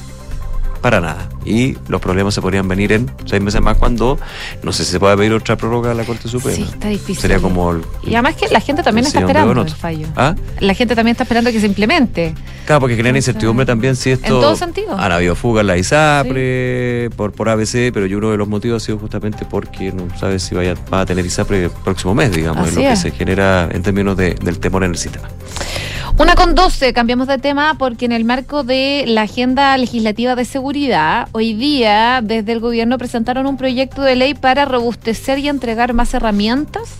para nada. Y los problemas se podrían venir en seis meses más cuando no sé si se puede pedir otra prórroga a la Corte Suprema.
Sí, está difícil.
Sería como
Y además que la gente también está esperando el fallo.
¿Ah?
La gente también está esperando que se implemente.
Claro, porque crean incertidumbre también si esto...
En todo sentido.
Han habido fugas la ISAPRE, por, por ABC, pero yo uno de los motivos ha sido justamente porque no sabes si vaya, va a tener ISAPRE el próximo mes, digamos, es lo que se genera en términos de, del temor en el sistema.
Una con 12, cambiamos de tema porque en el marco de la agenda legislativa de seguridad, hoy día desde el gobierno presentaron un proyecto de ley para robustecer y entregar más herramientas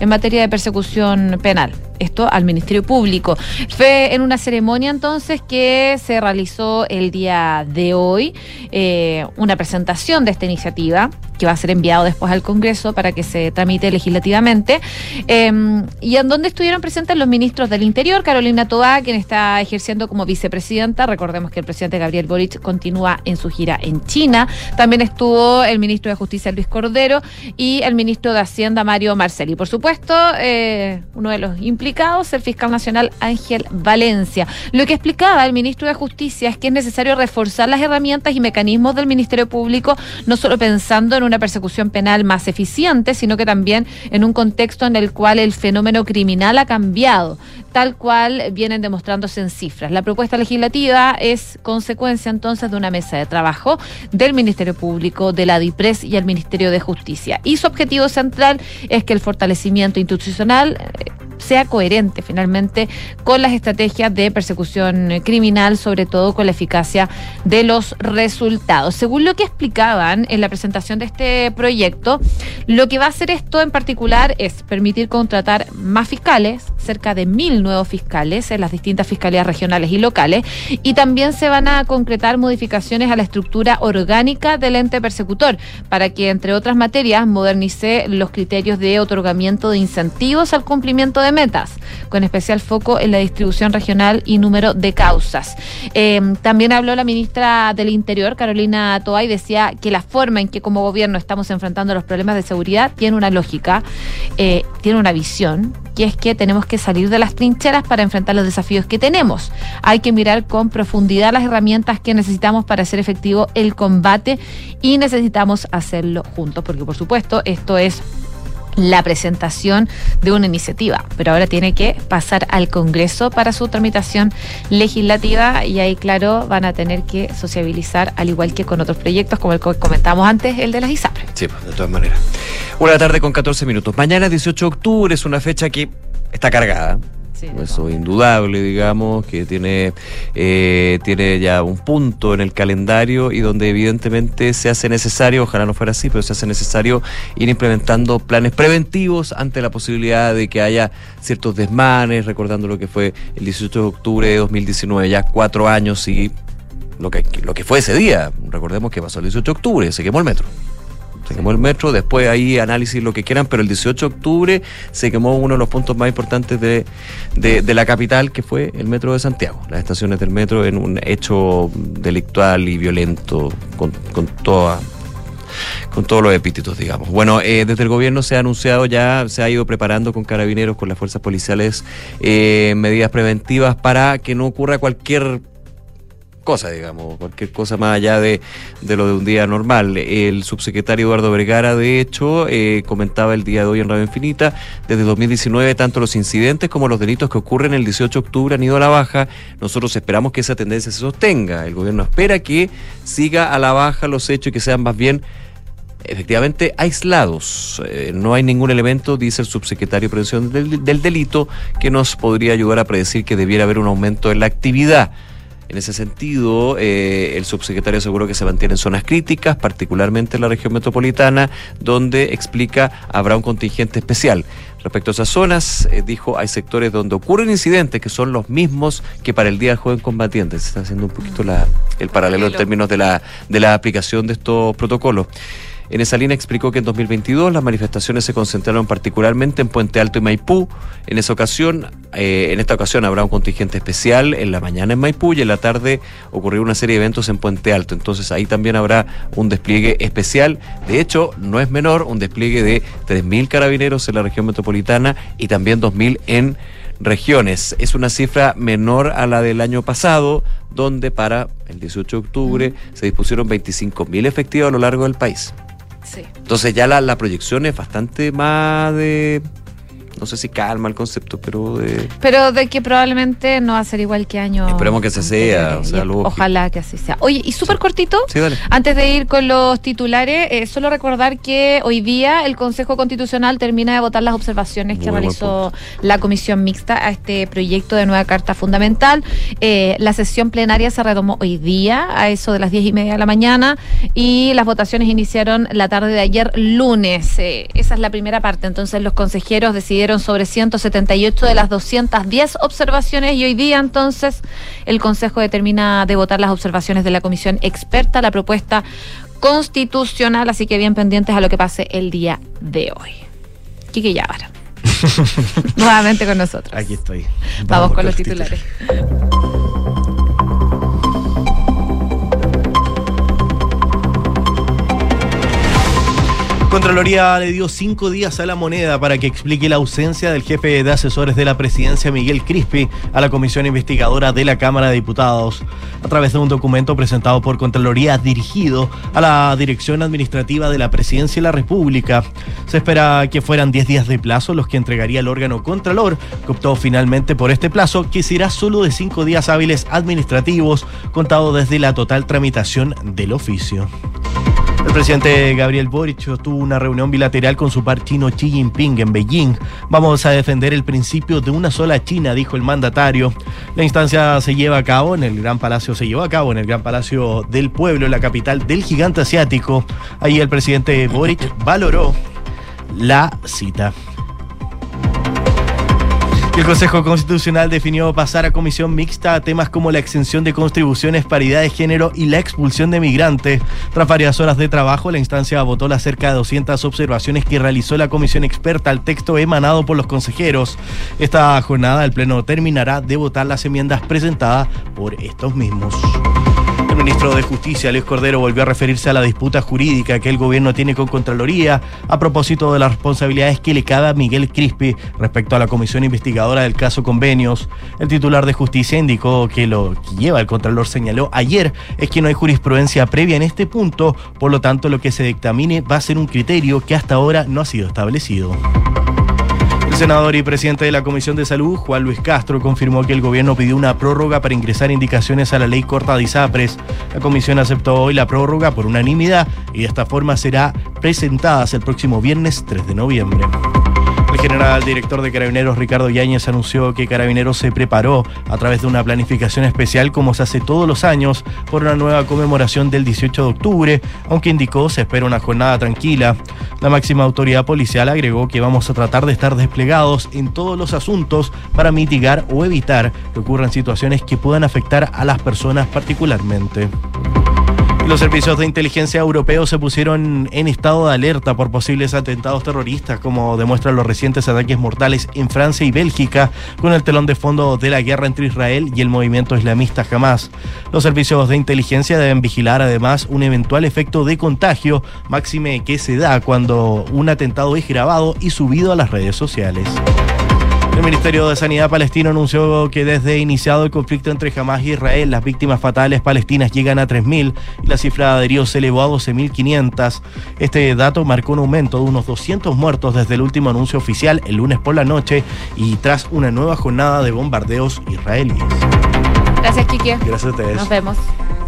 en materia de persecución penal. Esto al Ministerio Público. Fue en una ceremonia entonces que se realizó el día de hoy eh, una presentación de esta iniciativa que va a ser enviado después al Congreso para que se tramite legislativamente, em, y en donde estuvieron presentes los ministros del Interior, Carolina Tobá, quien está ejerciendo como vicepresidenta, recordemos que el presidente Gabriel Boric continúa en su gira en China, también estuvo el ministro de Justicia Luis Cordero y el ministro de Hacienda Mario Marceli. Por supuesto, eh, uno de los implicados, el fiscal nacional Ángel Valencia. Lo que explicaba el ministro de Justicia es que es necesario reforzar las herramientas y mecanismos del Ministerio Público, no solo pensando en una persecución penal más eficiente, sino que también en un contexto en el cual el fenómeno criminal ha cambiado, tal cual vienen demostrándose en cifras. La propuesta legislativa es consecuencia entonces de una mesa de trabajo del Ministerio Público, de la DIPRES y el Ministerio de Justicia. Y su objetivo central es que el fortalecimiento institucional sea coherente finalmente con las estrategias de persecución criminal, sobre todo con la eficacia de los resultados. Según lo que explicaban en la presentación de este proyecto, lo que va a hacer esto en particular es permitir contratar más fiscales, cerca de mil nuevos fiscales en las distintas fiscalías regionales y locales, y también se van a concretar modificaciones a la estructura orgánica del ente persecutor para que, entre otras materias, modernice los criterios de otorgamiento de incentivos al cumplimiento de metas, con especial foco en la distribución regional y número de causas. Eh, también habló la ministra del Interior, Carolina Toa, y decía que la forma en que como gobierno estamos enfrentando los problemas de seguridad tiene una lógica, eh, tiene una visión, y es que tenemos que salir de las trincheras para enfrentar los desafíos que tenemos. Hay que mirar con profundidad las herramientas que necesitamos para hacer efectivo el combate y necesitamos hacerlo juntos, porque por supuesto esto es la presentación de una iniciativa, pero ahora tiene que pasar al Congreso para su tramitación legislativa y ahí, claro, van a tener que sociabilizar, al igual que con otros proyectos, como el que comentábamos antes, el de las ISAPRE.
Sí, pues, de todas maneras. Una tarde con 14 minutos. Mañana 18 de octubre es una fecha que está cargada. Eso es indudable, digamos, que tiene, eh, tiene ya un punto en el calendario y donde evidentemente se hace necesario, ojalá no fuera así, pero se hace necesario ir implementando planes preventivos ante la posibilidad de que haya ciertos desmanes, recordando lo que fue el 18 de octubre de 2019, ya cuatro años y lo que, lo que fue ese día. Recordemos que pasó el 18 de octubre, se quemó el metro. Se quemó el metro, después ahí análisis lo que quieran, pero el 18 de octubre se quemó uno de los puntos más importantes de, de, la capital, que fue el metro de Santiago, las estaciones del metro en un hecho delictual y violento con, con toda con todos los epítetos, digamos. Bueno, eh, desde el gobierno se ha anunciado ya, se ha ido preparando con carabineros, con las fuerzas policiales, eh, medidas preventivas para que no ocurra cualquier cosa, digamos, cualquier cosa más allá de, de, lo de un día normal. El subsecretario Eduardo Vergara, de hecho, eh, comentaba el día de hoy en Radio Infinita, desde 2019 tanto los incidentes como los delitos que ocurren el 18 de octubre han ido a la baja. Nosotros esperamos que esa tendencia se sostenga. El gobierno espera que siga a la baja los hechos y que sean más bien efectivamente aislados. Eh, no hay ningún elemento, dice el subsecretario de Prevención del, del Delito, que nos podría ayudar a predecir que debiera haber un aumento en la actividad. En ese sentido, eh, el subsecretario aseguró que se mantienen zonas críticas, particularmente en la región metropolitana, donde explica habrá un contingente especial. Respecto a esas zonas, eh, dijo, hay sectores donde ocurren incidentes que son los mismos que para el Día del Joven Combatiente. Se está haciendo un poquito la, el paralelo en términos de la, de la aplicación de estos protocolos. En esa línea explicó que en 2022 las manifestaciones se concentraron particularmente en Puente Alto y Maipú. En esa ocasión, eh, en esta ocasión habrá un contingente especial en la mañana en Maipú y en la tarde ocurrió una serie de eventos en Puente Alto. Entonces ahí también habrá un despliegue especial. De hecho, no es menor, un despliegue de 3.000 carabineros en la región metropolitana y también 2.000 en regiones. Es una cifra menor a la del año pasado, donde para el 18 de octubre se dispusieron 25.000 efectivos a lo largo del país. Entonces ya la, la, proyección es bastante más de... No sé si calma el concepto, pero de...
Pero de que probablemente no va a ser igual que año.
Esperemos que se sea. O sea,
ojalá que así sea. Oye, y súper cortito,
sí, dale.
antes de ir con los titulares, eh, solo recordar que hoy día el Consejo Constitucional termina de votar las observaciones que realizó la Comisión Mixta a este proyecto de nueva Carta Fundamental. Eh, la sesión plenaria se retomó hoy día, a eso de las diez y media de la mañana, y las votaciones iniciaron la tarde de ayer, lunes. Eh, esa es la primera parte. Entonces los consejeros decidieron sobre 178 de las 210 observaciones y hoy día entonces el Consejo determina de votar las observaciones de la comisión experta, la propuesta constitucional, así que bien pendientes a lo que pase el día de hoy. Quique Yávar. Nuevamente con nosotros.
Aquí estoy.
Vamos, Vamos con, con, los titulares. titulares.
Contraloría le dio cinco días a la moneda para que explique la ausencia del jefe de asesores de la presidencia, Miguel Crispi, a la comisión investigadora de la Cámara de Diputados. A través de un documento presentado por Contraloría dirigido a la Dirección Administrativa de la Presidencia de la República, se espera que fueran 10 días de plazo los que entregaría el órgano Contralor, que optó finalmente por este plazo, que será solo de cinco días hábiles administrativos, contado desde la total tramitación del oficio. El presidente Gabriel Boric tuvo una reunión bilateral con su par chino Xi Jinping en Beijing. Vamos a defender el principio de una sola China, dijo el mandatario. La instancia se lleva a cabo en el Gran Palacio, se llevó a cabo en el Gran Palacio del Pueblo, la capital del gigante asiático. Ahí el presidente Boric valoró la cita. El Consejo Constitucional definió pasar a comisión mixta a temas como la exención de contribuciones, paridad de género y la expulsión de migrantes. Tras varias horas de trabajo, la instancia votó las cerca de 200 observaciones que realizó la comisión experta al texto emanado por los consejeros. Esta jornada el Pleno terminará de votar las enmiendas presentadas por estos mismos. Ministro de Justicia, Luis Cordero, volvió a referirse a la disputa jurídica que el gobierno tiene con Contraloría a propósito de las responsabilidades que le cabe Miguel Crispi respecto a la comisión investigadora del caso Convenios. El titular de Justicia indicó que lo que lleva el Contralor señaló ayer es que no hay jurisprudencia previa en este punto, por lo tanto lo que se dictamine va a ser un criterio que hasta ahora no ha sido establecido. El senador y presidente de la Comisión de Salud, Juan Luis Castro, confirmó que el gobierno pidió una prórroga para ingresar indicaciones a la ley corta de ISAPRES. La comisión aceptó hoy la prórroga por unanimidad y de esta forma será presentada el próximo viernes 3 de noviembre. General director de Carabineros, Ricardo Yáñez, anunció que Carabineros se preparó a través de una planificación especial, como se hace todos los años, por una nueva conmemoración del 18 de octubre, aunque indicó se espera una jornada tranquila. La máxima autoridad policial agregó que vamos a tratar de estar desplegados en todos los asuntos para mitigar o evitar que ocurran situaciones que puedan afectar a las personas particularmente. Los servicios de inteligencia europeos se pusieron en estado de alerta por posibles atentados terroristas, como demuestran los recientes ataques mortales en Francia y Bélgica, con el telón de fondo de la guerra entre Israel y el movimiento islamista Hamas. Los servicios de inteligencia deben vigilar además un eventual efecto de contagio, máxime que se da cuando un atentado es grabado y subido a las redes sociales. El Ministerio de Sanidad palestino anunció que desde iniciado el conflicto entre Hamas y Israel, las víctimas fatales palestinas llegan a 3.000 y la cifra de heridos se elevó a 12.500. Este dato marcó un aumento de unos 200 muertos desde el último anuncio oficial el lunes por la noche y tras una nueva jornada de bombardeos israelíes.
Gracias, Kike.
Gracias a ustedes.
Nos vemos.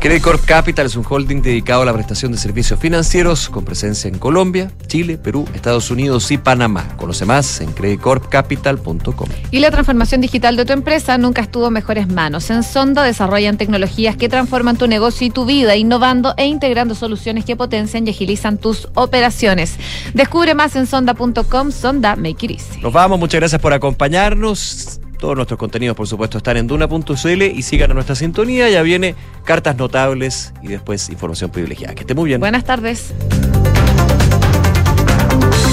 Credit Corp Capital es un holding dedicado a la prestación de servicios financieros con presencia en Colombia, Chile, Perú, Estados Unidos y Panamá. Conoce más en creditcorpcapital.com.
Y la transformación digital de tu empresa nunca estuvo en mejores manos. En Sonda desarrollan tecnologías que transforman tu negocio y tu vida, innovando e integrando soluciones que potencian y agilizan tus operaciones. Descubre más en sonda.com. Sonda Make It Easy.
Nos vamos, muchas gracias por acompañarnos. Todos nuestros contenidos, por supuesto, están en duna.cl y sigan a nuestra sintonía. Ya viene cartas notables y después información privilegiada. Que esté muy bien.
Buenas tardes.